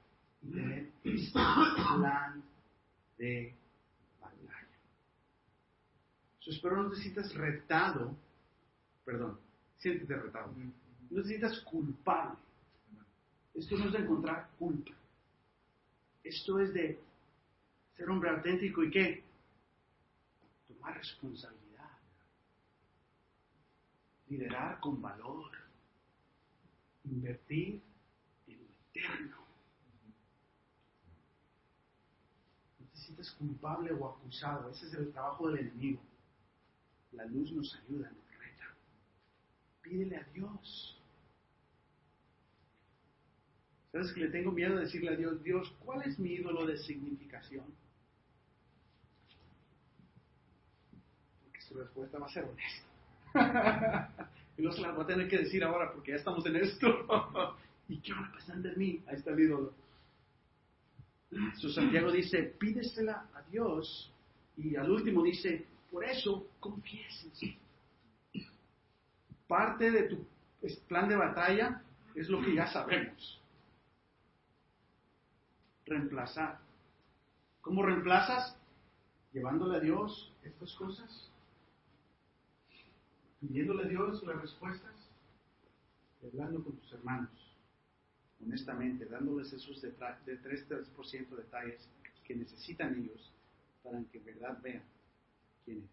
y tener plan de batalla. So, espero no te sientas retado, perdón, siéntete retado. No te sientas culpable. Esto no es de encontrar culpa. Esto es de ser hombre auténtico y qué? Tomar responsabilidad. Liderar con valor. Invertir en lo eterno. Sientas culpable o acusado. Ese es el trabajo del enemigo. La luz nos ayuda, nos reta. Pídele a Dios. ¿Sabes que le tengo miedo de decirle a Dios, Dios, ¿cuál es mi ídolo de significación? Porque su respuesta va a ser honesta. y no se la voy a tener que decir ahora porque ya estamos en esto. ¿Y qué van a de mí? Ahí está el ídolo. Su Santiago dice, pídesela a Dios. Y al último dice, por eso confieses. Parte de tu plan de batalla es lo que ya sabemos reemplazar. ¿Cómo reemplazas? Llevándole a Dios estas cosas, pidiéndole a Dios las respuestas, hablando con tus hermanos, honestamente, dándoles esos de 3% de detalles que necesitan ellos para que en verdad vean quién eres.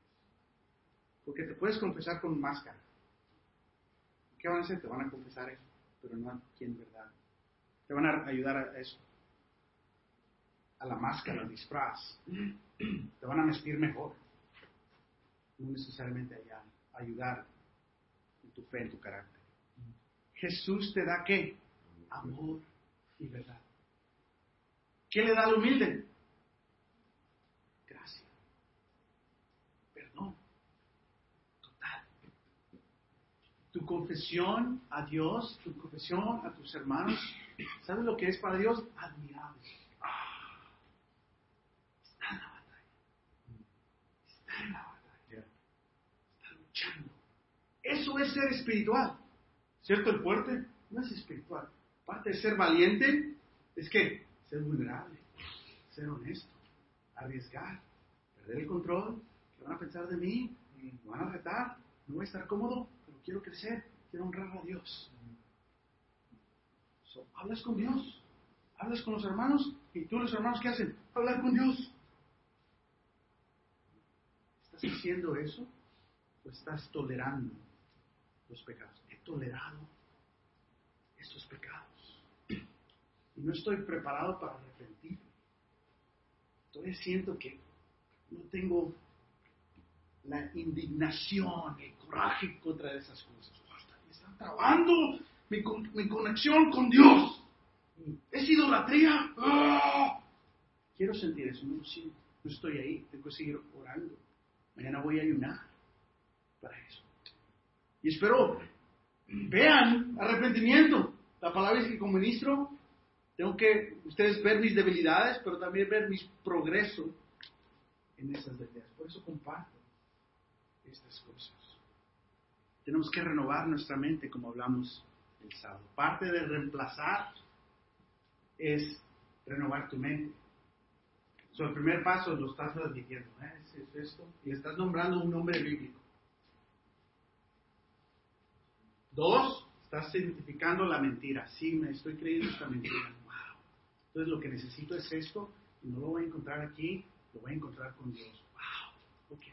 Porque te puedes confesar con máscara. ¿Qué van a hacer? Te van a confesar eso, pero no a quién verdad. Te van a ayudar a eso a la máscara, al disfraz. Te van a vestir mejor. No necesariamente allá, ayudar en tu fe, en tu carácter. Jesús te da qué? Amor y verdad. ¿Qué le da al humilde? Gracia. Perdón. Total. Tu confesión a Dios, tu confesión a tus hermanos, ¿sabes lo que es para Dios? Admirable Eso es ser espiritual. ¿Cierto? El fuerte no es espiritual. Parte de ser valiente es que ser vulnerable, ser honesto, arriesgar, perder el control. ¿Qué van a pensar de mí? ¿Me van a retar? No voy a estar cómodo, pero quiero crecer, quiero honrar a Dios. hablas con Dios, hablas con los hermanos y tú los hermanos ¿qué hacen? Hablar con Dios. ¿Estás haciendo eso o estás tolerando los pecados. He tolerado estos pecados. Y no estoy preparado para arrepentirme. Todavía siento que no tengo la indignación, el coraje contra esas cosas. me están trabando mi, mi, conexión con Dios. Es idolatría. ¡Ah! Quiero sentir eso, no lo siento. No estoy ahí, tengo que seguir orando. Mañana voy a ayunar para eso. Y espero vean arrepentimiento. La palabra es que como ministro tengo que ustedes ver mis debilidades, pero también ver mis progresos en esas debilidades. Por eso comparto estas cosas. Tenemos que renovar nuestra mente, como hablamos el sábado. Parte de reemplazar es renovar tu mente. el primer paso lo estás admitiendo. ¿eh? Es esto, y estás nombrando un nombre bíblico. Dos, estás identificando la mentira. Sí, me estoy creyendo esta mentira. Entonces lo que necesito es esto y no lo voy a encontrar aquí, lo voy a encontrar con Dios. Wow. Ok.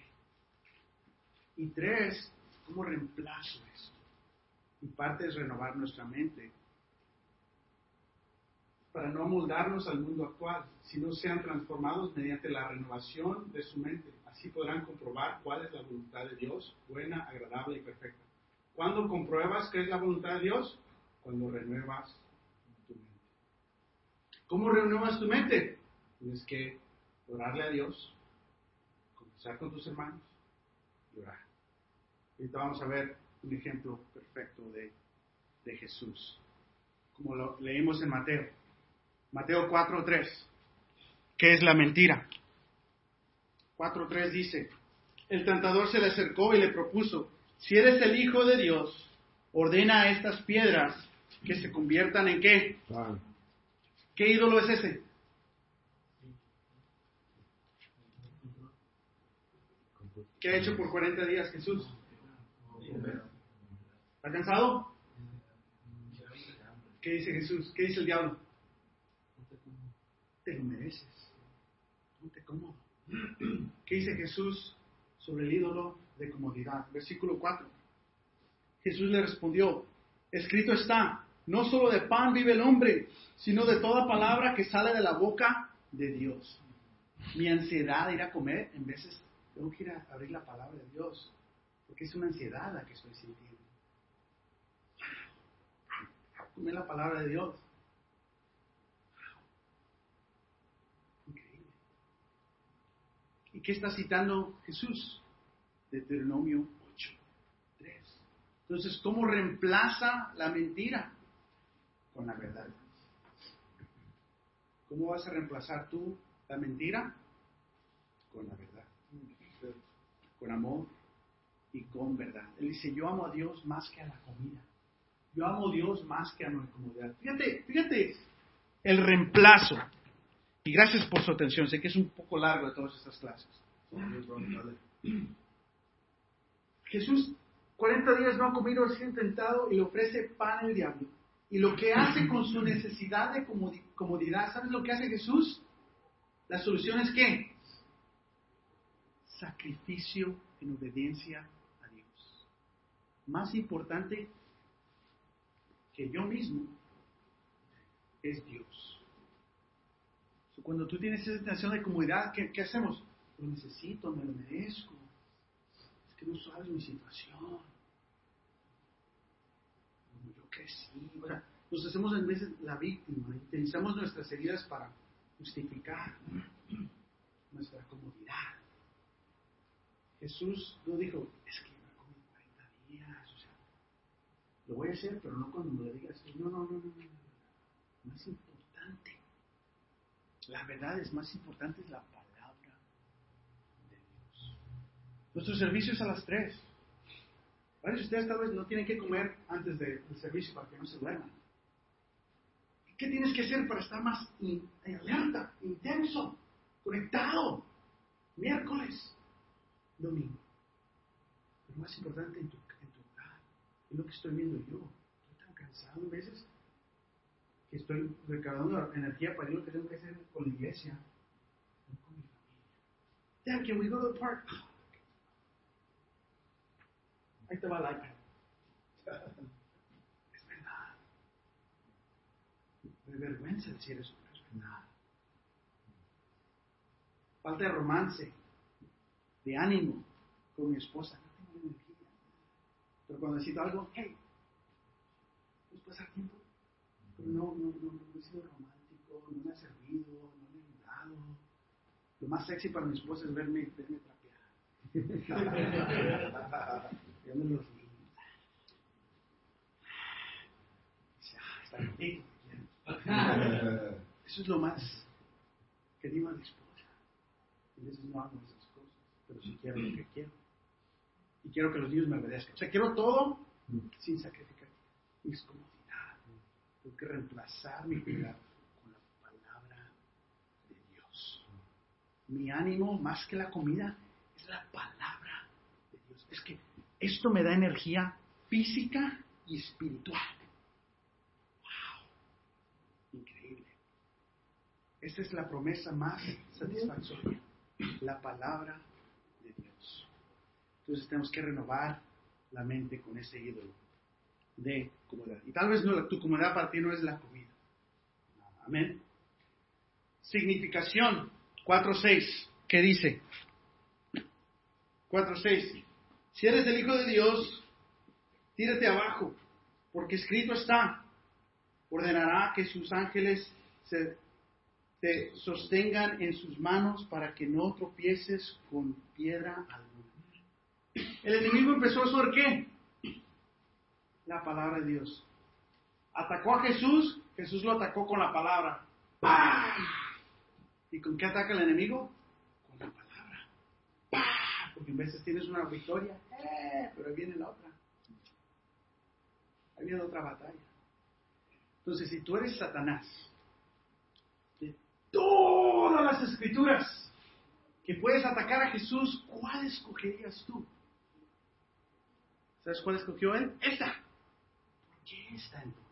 Y tres, ¿cómo reemplazo eso? Y parte es renovar nuestra mente para no moldarnos al mundo actual, sino sean transformados mediante la renovación de su mente. Así podrán comprobar cuál es la voluntad de Dios, buena, agradable y perfecta. ¿Cuándo compruebas que es la voluntad de Dios? Cuando renuevas. ¿Cómo renuevas tu mente? Tienes que orarle a Dios, conversar con tus hermanos y orar. Ahorita vamos a ver un ejemplo perfecto de, de Jesús, como lo leímos en Mateo. Mateo 4.3. ¿Qué es la mentira? 4.3 dice, el tentador se le acercó y le propuso, si eres el Hijo de Dios, ordena a estas piedras que se conviertan en qué? ¿Qué ídolo es ese? ¿Qué ha hecho por 40 días Jesús? ¿Está cansado? ¿Qué dice Jesús? ¿Qué dice el diablo? Te lo mereces. Ponte cómodo. ¿Qué dice Jesús sobre el ídolo de comodidad? Versículo 4. Jesús le respondió, escrito está, no solo de pan vive el hombre, sino de toda palabra que sale de la boca de Dios. Mi ansiedad de ir a comer, en veces tengo que ir a abrir la palabra de Dios, porque es una ansiedad la que estoy sintiendo. Comer la palabra de Dios. Increíble. ¿Y qué está citando Jesús? Deuteronomio 8, 3. Entonces, ¿cómo reemplaza la mentira? Con la verdad. ¿Cómo vas a reemplazar tú la mentira? Con la verdad. Con amor y con verdad. Él dice, yo amo a Dios más que a la comida. Yo amo a Dios más que a mi comodidad. Fíjate, fíjate el reemplazo. Y gracias por su atención. Sé que es un poco largo de todas estas clases. Jesús 40 días no ha comido, ha sido intentado y le ofrece pan al diablo. Y lo que hace con su necesidad de comodidad, ¿sabes lo que hace Jesús? La solución es qué? Sacrificio en obediencia a Dios. Más importante que yo mismo es Dios. Cuando tú tienes esa sensación de comodidad, ¿qué, ¿qué, hacemos? Lo necesito, me lo merezco. Es que no sabes mi situación que sí. nos hacemos en veces la víctima utilizamos nuestras heridas para justificar nuestra comodidad. Jesús no dijo, es que me comí 40 días, o sea, lo voy a hacer, pero no cuando me lo digas. No, no, no, no, no. Más importante. La verdad es más importante es la palabra de Dios. Nuestro servicio es a las 3. Varios de ustedes tal vez no tienen que comer antes del servicio para que no se duerman. ¿Qué tienes que hacer para estar más alerta, intenso, conectado? Miércoles, domingo. Lo más importante en tu, en es lo que estoy viendo yo. Estoy tan cansado a veces que estoy recaudando energía para lo que tengo que hacer con la iglesia, no con mi familia. Dad, can we go to the park? Ahí te va el iPad. Es verdad. Me vergüenza decir eso, pero es verdad. Falta de romance, de ánimo con mi esposa. No tengo energía. Pero cuando necesito algo, hey, ¿puedes pasar tiempo? Pero no, no, no, no he sido romántico, no me ha servido, no me ha ayudado. Lo más sexy para mi esposa es verme, verme trapear. los Eso es lo más que digo a mi esposa. A veces no hago esas cosas, pero sí quiero lo que quiero. Y quiero que los niños me obedezcan. O sea, quiero todo sin sacrificar mis comodidades. Tengo que reemplazar mi cuidado con la palabra de Dios. Mi ánimo, más que la comida, es la palabra de Dios. Es que esto me da energía física y espiritual. ¡Wow! Increíble. Esta es la promesa más satisfactoria. La palabra de Dios. Entonces tenemos que renovar la mente con ese ídolo de comodidad. Y tal vez no, tu comodidad para ti no es la comida. Amén. Significación 4.6. ¿Qué dice? 4.6. Si eres el Hijo de Dios, tírate abajo, porque escrito está, ordenará que sus ángeles se, te sostengan en sus manos para que no tropieces con piedra alguna. El enemigo empezó a hacer qué? La palabra de Dios. Atacó a Jesús, Jesús lo atacó con la palabra. ¿Y con qué ataca el enemigo? Porque en veces tienes una victoria, eh, pero ahí viene la otra. Ahí viene otra batalla. Entonces, si tú eres Satanás, de todas las escrituras que puedes atacar a Jesús, ¿cuál escogerías tú? ¿Sabes cuál escogió él? Esta. ¿Qué está entonces?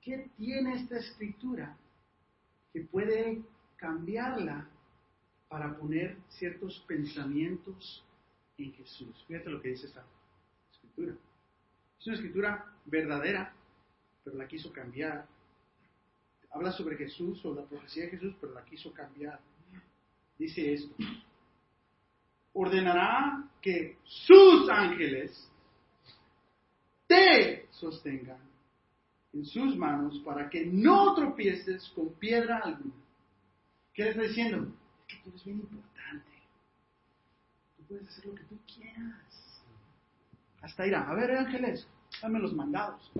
¿Qué tiene esta escritura que puede cambiarla para poner ciertos pensamientos en Jesús? Fíjate lo que dice esta escritura. Es una escritura verdadera, pero la quiso cambiar. Habla sobre Jesús, o la profecía de Jesús, pero la quiso cambiar. Dice esto. Ordenará que sus ángeles te sostengan en sus manos para que no tropieces con piedra alguna. ¿Qué le está diciendo? Que tú eres bien importante. Tú puedes hacer lo que tú quieras. Hasta irá. A ver, ángeles, dame los mandados.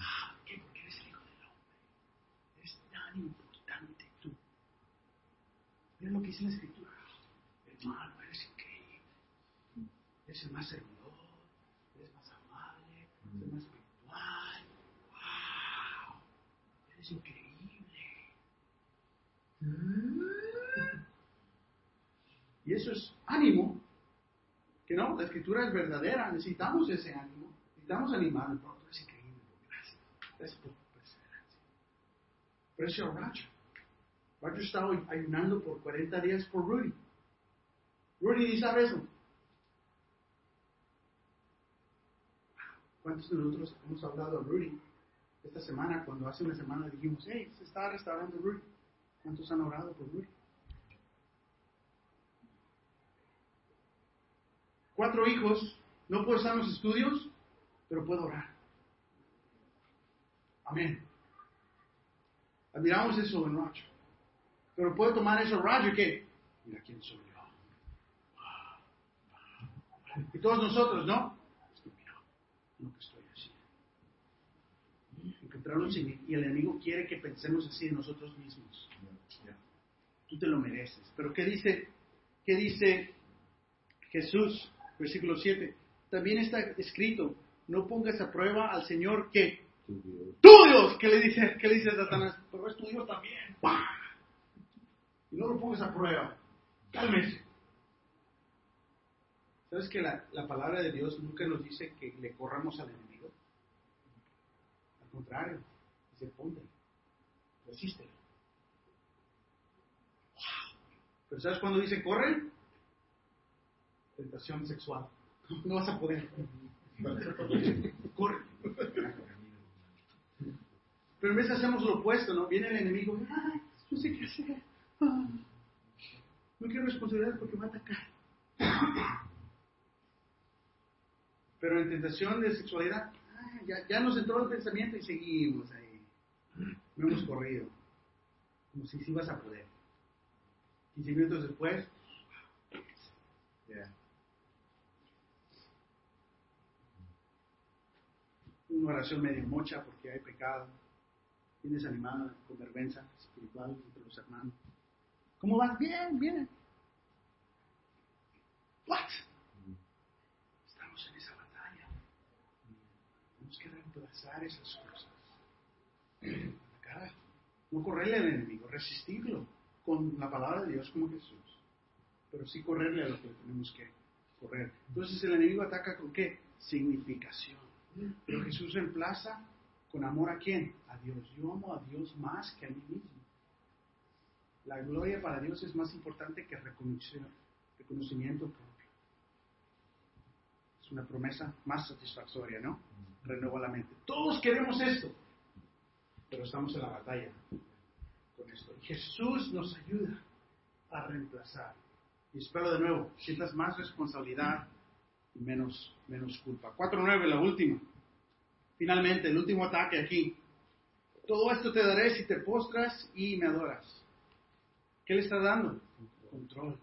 Ah, ¿por qué? Porque eres el hijo del hombre. Eres tan importante tú. Mira lo que dice la escritura. Hermano, eres increíble. Eres el más servidor. Eres más amable. Eres más espiritual. ¡Wow! Eres increíble. Y eso es ánimo. Que no, la escritura es verdadera. Necesitamos ese ánimo. Necesitamos animar. No, tú eres increíble. Gracias. Gracias por perseverancia. Pero ese Roger. Roger estaba ayunando por 40 días por Rudy. Rudy ni sabe eso. ¿Cuántos de nosotros hemos hablado a Rudy esta semana? Cuando hace una semana dijimos, hey, se está restaurando Rudy. ¿Cuántos han orado por Rudy? Cuatro hijos, no puedo estar en los estudios, pero puedo orar. Amén. Admiramos eso en Roger. Pero puedo tomar eso, Roger, que, mira quién soy yo. Y todos nosotros, ¿no? Es que mira lo que estoy haciendo. Encontrarnos en- y el enemigo quiere que pensemos así de nosotros mismos. Tú te lo mereces. Pero ¿qué dice, qué dice Jesús? Versículo 7. También está escrito, no pongas a prueba al Señor que
Tu Dios.
¡Tú Dios! ¿Qué le dice, qué le dice a Satanás? Pero es tu Dios también. ¡Pah! Y no lo pongas a prueba. Cálmese. ¿Sabes que la, la palabra de Dios nunca nos dice que le corramos al enemigo? Al contrario, dice ponte, resístelo. ¡Wow! Pero ¿sabes cuándo dice corre? Tentación sexual. No vas a poder. Corre. Pero en vez hacemos lo opuesto, ¿no? Viene el enemigo, ¡ay! No sé qué hacer. Ah, no quiero responsabilidad porque me va a atacar. Pero en tentación de sexualidad, ah, ya, ya nos entró el pensamiento y seguimos ahí. No hemos corrido. Como si sí ibas a poder. 15 minutos después,
Yeah.
Una oración medio mocha porque hay pecado. Vienes animada con vergüenza espiritual entre los hermanos. ¿Cómo vas? Bien, bien. What? Estamos en esa batalla. Tenemos que reemplazar esas cosas. No correrle al enemigo, resistirlo con la palabra de Dios como Jesús. Pero sí correrle a lo que tenemos que correr. Entonces el enemigo ataca con qué? Significación. Pero Jesús reemplaza con amor a quién? A Dios. Yo amo a Dios más que a mí mismo. La gloria para Dios es más importante que reconocimiento, propio. Es una promesa más satisfactoria, ¿no? Renueva la mente. Todos queremos esto, pero estamos en la batalla con esto. Y Jesús nos ayuda a reemplazar. Y espero de nuevo, sientas más responsabilidad menos, menos culpa. 4.9, la última. Finalmente, el último ataque aquí. Todo esto te daré si te postras y me adoras. ¿Qué le está dando? Control.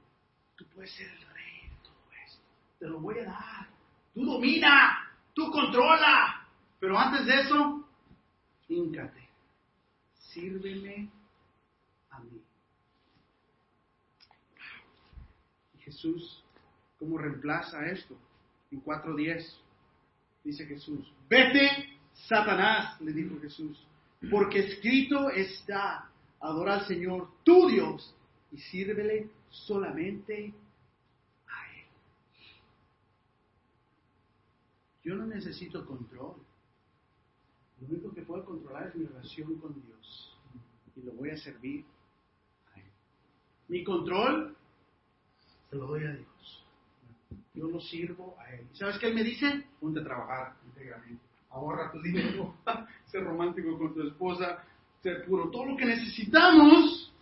Tú puedes ser el rey de todo esto. Te lo voy a dar. Tú domina. Tú controla. Pero antes de eso, híncate. Sírveme a mí. Y Jesús, ¿cómo reemplaza esto? En 4.10 dice Jesús, vete, Satanás, le dijo Jesús, porque escrito está, adora al Señor, tu Dios, y sírvele solamente a Él. Yo no necesito control. Lo único que puedo controlar es mi relación con Dios. Y lo voy a servir a Él. Mi control se lo doy a Dios. Yo lo sirvo a Él. ¿Sabes qué Él me dice? Ponte a trabajar íntegramente. Ahorra tu dinero. Ser romántico con tu esposa. Ser puro. Todo lo que necesitamos,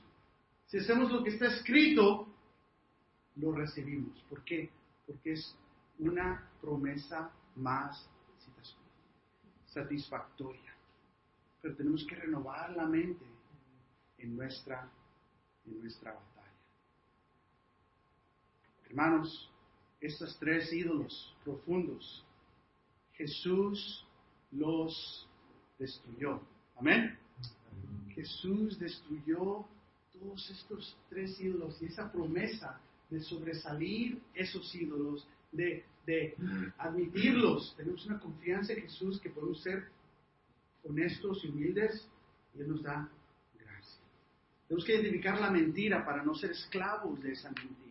si hacemos lo que está escrito, lo recibimos. ¿Por qué? Porque es una promesa más satisfactoria. Pero tenemos que renovar la mente en nuestra, en nuestra batalla. Hermanos, estos tres ídolos profundos, Jesús los destruyó. Amén. Jesús destruyó todos estos tres ídolos y esa promesa de sobresalir esos ídolos, de, de admitirlos. Tenemos una confianza en Jesús que podemos ser honestos y humildes y Él nos da gracia. Tenemos que identificar la mentira para no ser esclavos de esa mentira.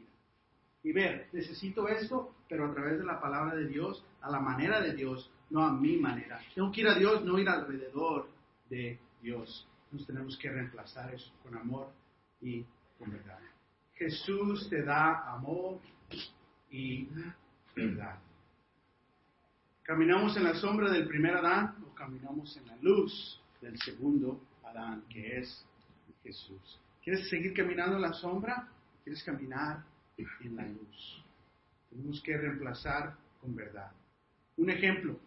Y ver, necesito esto, pero a través de la palabra de Dios, a la manera de Dios, no a mi manera. Tengo que ir a Dios, no ir alrededor de Dios. Nos tenemos que reemplazar eso con amor y con verdad. Jesús te da amor y verdad. ¿Caminamos en la sombra del primer Adán o caminamos en la luz del segundo Adán, que es Jesús? ¿Quieres seguir caminando en la sombra? ¿Quieres caminar en la luz? Tenemos que reemplazar con verdad. Un ejemplo.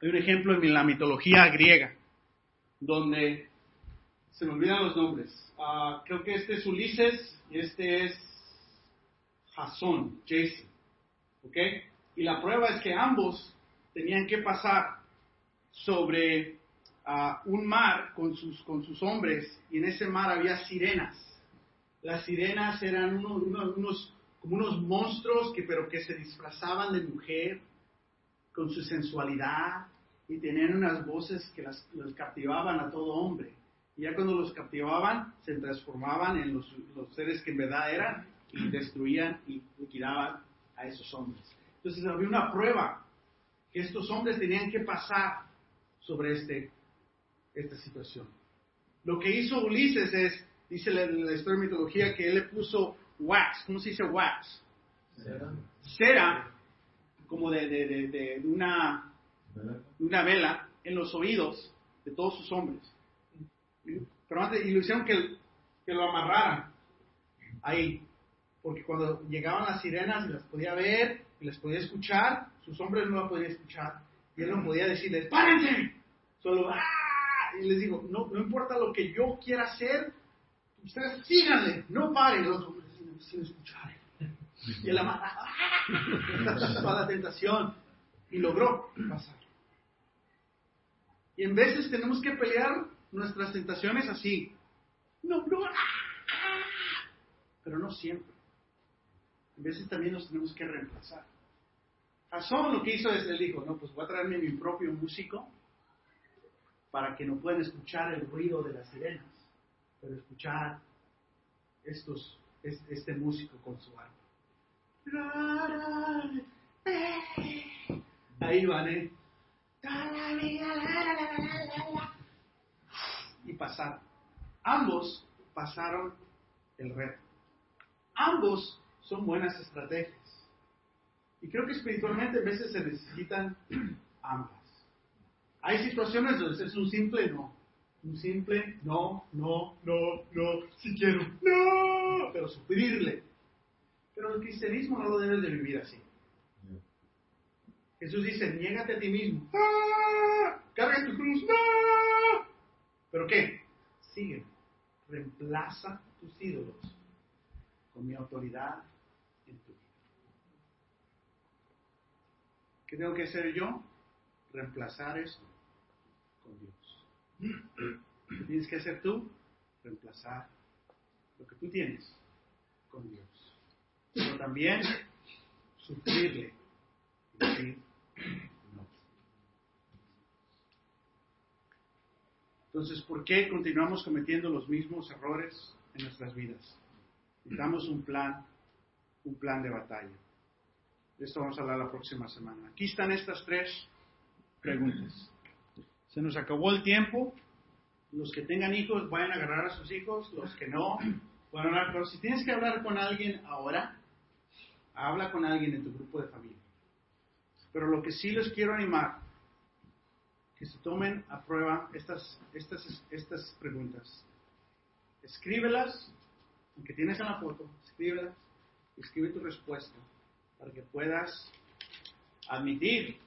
Hay un ejemplo en la mitología griega, donde se me olvidan los nombres. Ah, creo que este es Ulises y este es Jason, Jason. ¿Ok? Y la prueba es que ambos tenían que pasar sobre ah, un mar con sus, con sus hombres y en ese mar había sirenas. Las sirenas eran unos, como unos monstruos que, pero que se disfrazaban de mujer con su sensualidad y tenían unas voces que las, los captivaban a todo hombre. Y ya cuando los captivaban, se transformaban en los, los seres que en verdad eran y destruían y liquidaban a esos hombres. Entonces había una prueba que estos hombres tenían que pasar sobre este, esta situación. Lo que hizo Ulises es, dice la, la historia de mitología, que él le puso wax, ¿cómo se dice wax?
Cera.
Cera, como de, de, de, de una, una vela en los oídos de todos sus hombres. Pero antes, y lo hicieron que, que lo amarraran ahí porque cuando llegaban las sirenas y las podía ver y las podía escuchar, sus hombres no las podían escuchar. Y él no podía decirles, ¡párense! Solo, ¡ah! Y les digo, no, no importa lo que yo quiera hacer, ustedes síganle, no paren. Los hombres sin, escuchar. Y él amarra, ¡ah! La tentación. Y logró pasar. Y en veces tenemos que pelear nuestras tentaciones así. No, no, ¡ah! pero no siempre. A veces también nos tenemos que reemplazar. Jason lo que hizo es, él dijo, no, pues voy a traerme mi propio músico para que no puedan escuchar el ruido de las sirenas, pero escuchar estos, este músico con su arma. Ahí van, ¿eh? Y pasaron. Ambos pasaron el reto. Ambos son buenas estrategias. Y creo que espiritualmente a veces se necesitan ambas. Hay situaciones donde es un simple no. Un simple no, no, no, no, si quiero, no, pero sufrirle. Pero el cristianismo no lo debes de vivir así. Jesús dice, niégate a ti mismo. ¡Ah! Carga tu cruz. ¡No! ¿Pero qué? Sigue. Reemplaza tus ídolos con mi autoridad en tu vida. ¿Qué tengo que hacer yo? Reemplazar eso con Dios. ¿Qué tienes que hacer tú? Reemplazar lo que tú tienes con Dios. Pero también sufrirle y decir no. Entonces, ¿por qué continuamos cometiendo los mismos errores en nuestras vidas? Necesitamos un plan, un plan de batalla. De esto vamos a hablar la próxima semana. Aquí están estas tres preguntas. Se nos acabó el tiempo. Los que tengan hijos vayan a agarrar a sus hijos. Los que no, pueden hablar. Pero si tienes que hablar con alguien ahora, habla con alguien en tu grupo de familia. Pero lo que sí les quiero animar, que se tomen a prueba estas, estas, estas preguntas. Escríbelas, aunque tienes en la foto, escríbelas, escribe tu respuesta para que puedas admitir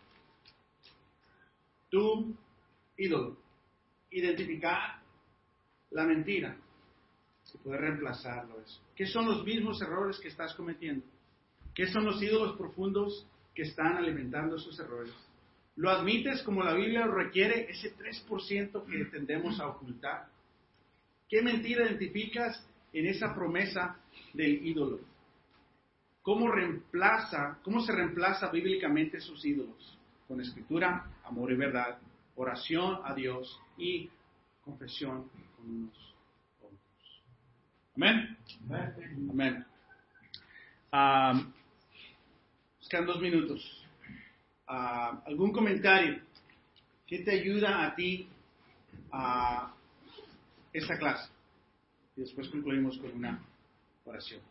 tu ídolo, identificar la mentira, si puedes reemplazarlo. ¿Qué son los mismos errores que estás cometiendo? ¿Qué son los ídolos profundos que están alimentando esos errores? ¿Lo admites como la Biblia lo requiere, ese 3% que tendemos a ocultar? ¿Qué mentira identificas en esa promesa del ídolo? ¿Cómo, reemplaza, ¿Cómo se reemplaza bíblicamente esos ídolos? Con escritura, amor y verdad, oración a Dios y confesión con unos otros. Amén. Amén. Quedan dos minutos. Ah, ¿Algún comentario que te ayuda a ti a esta clase? Y después concluimos con una oración.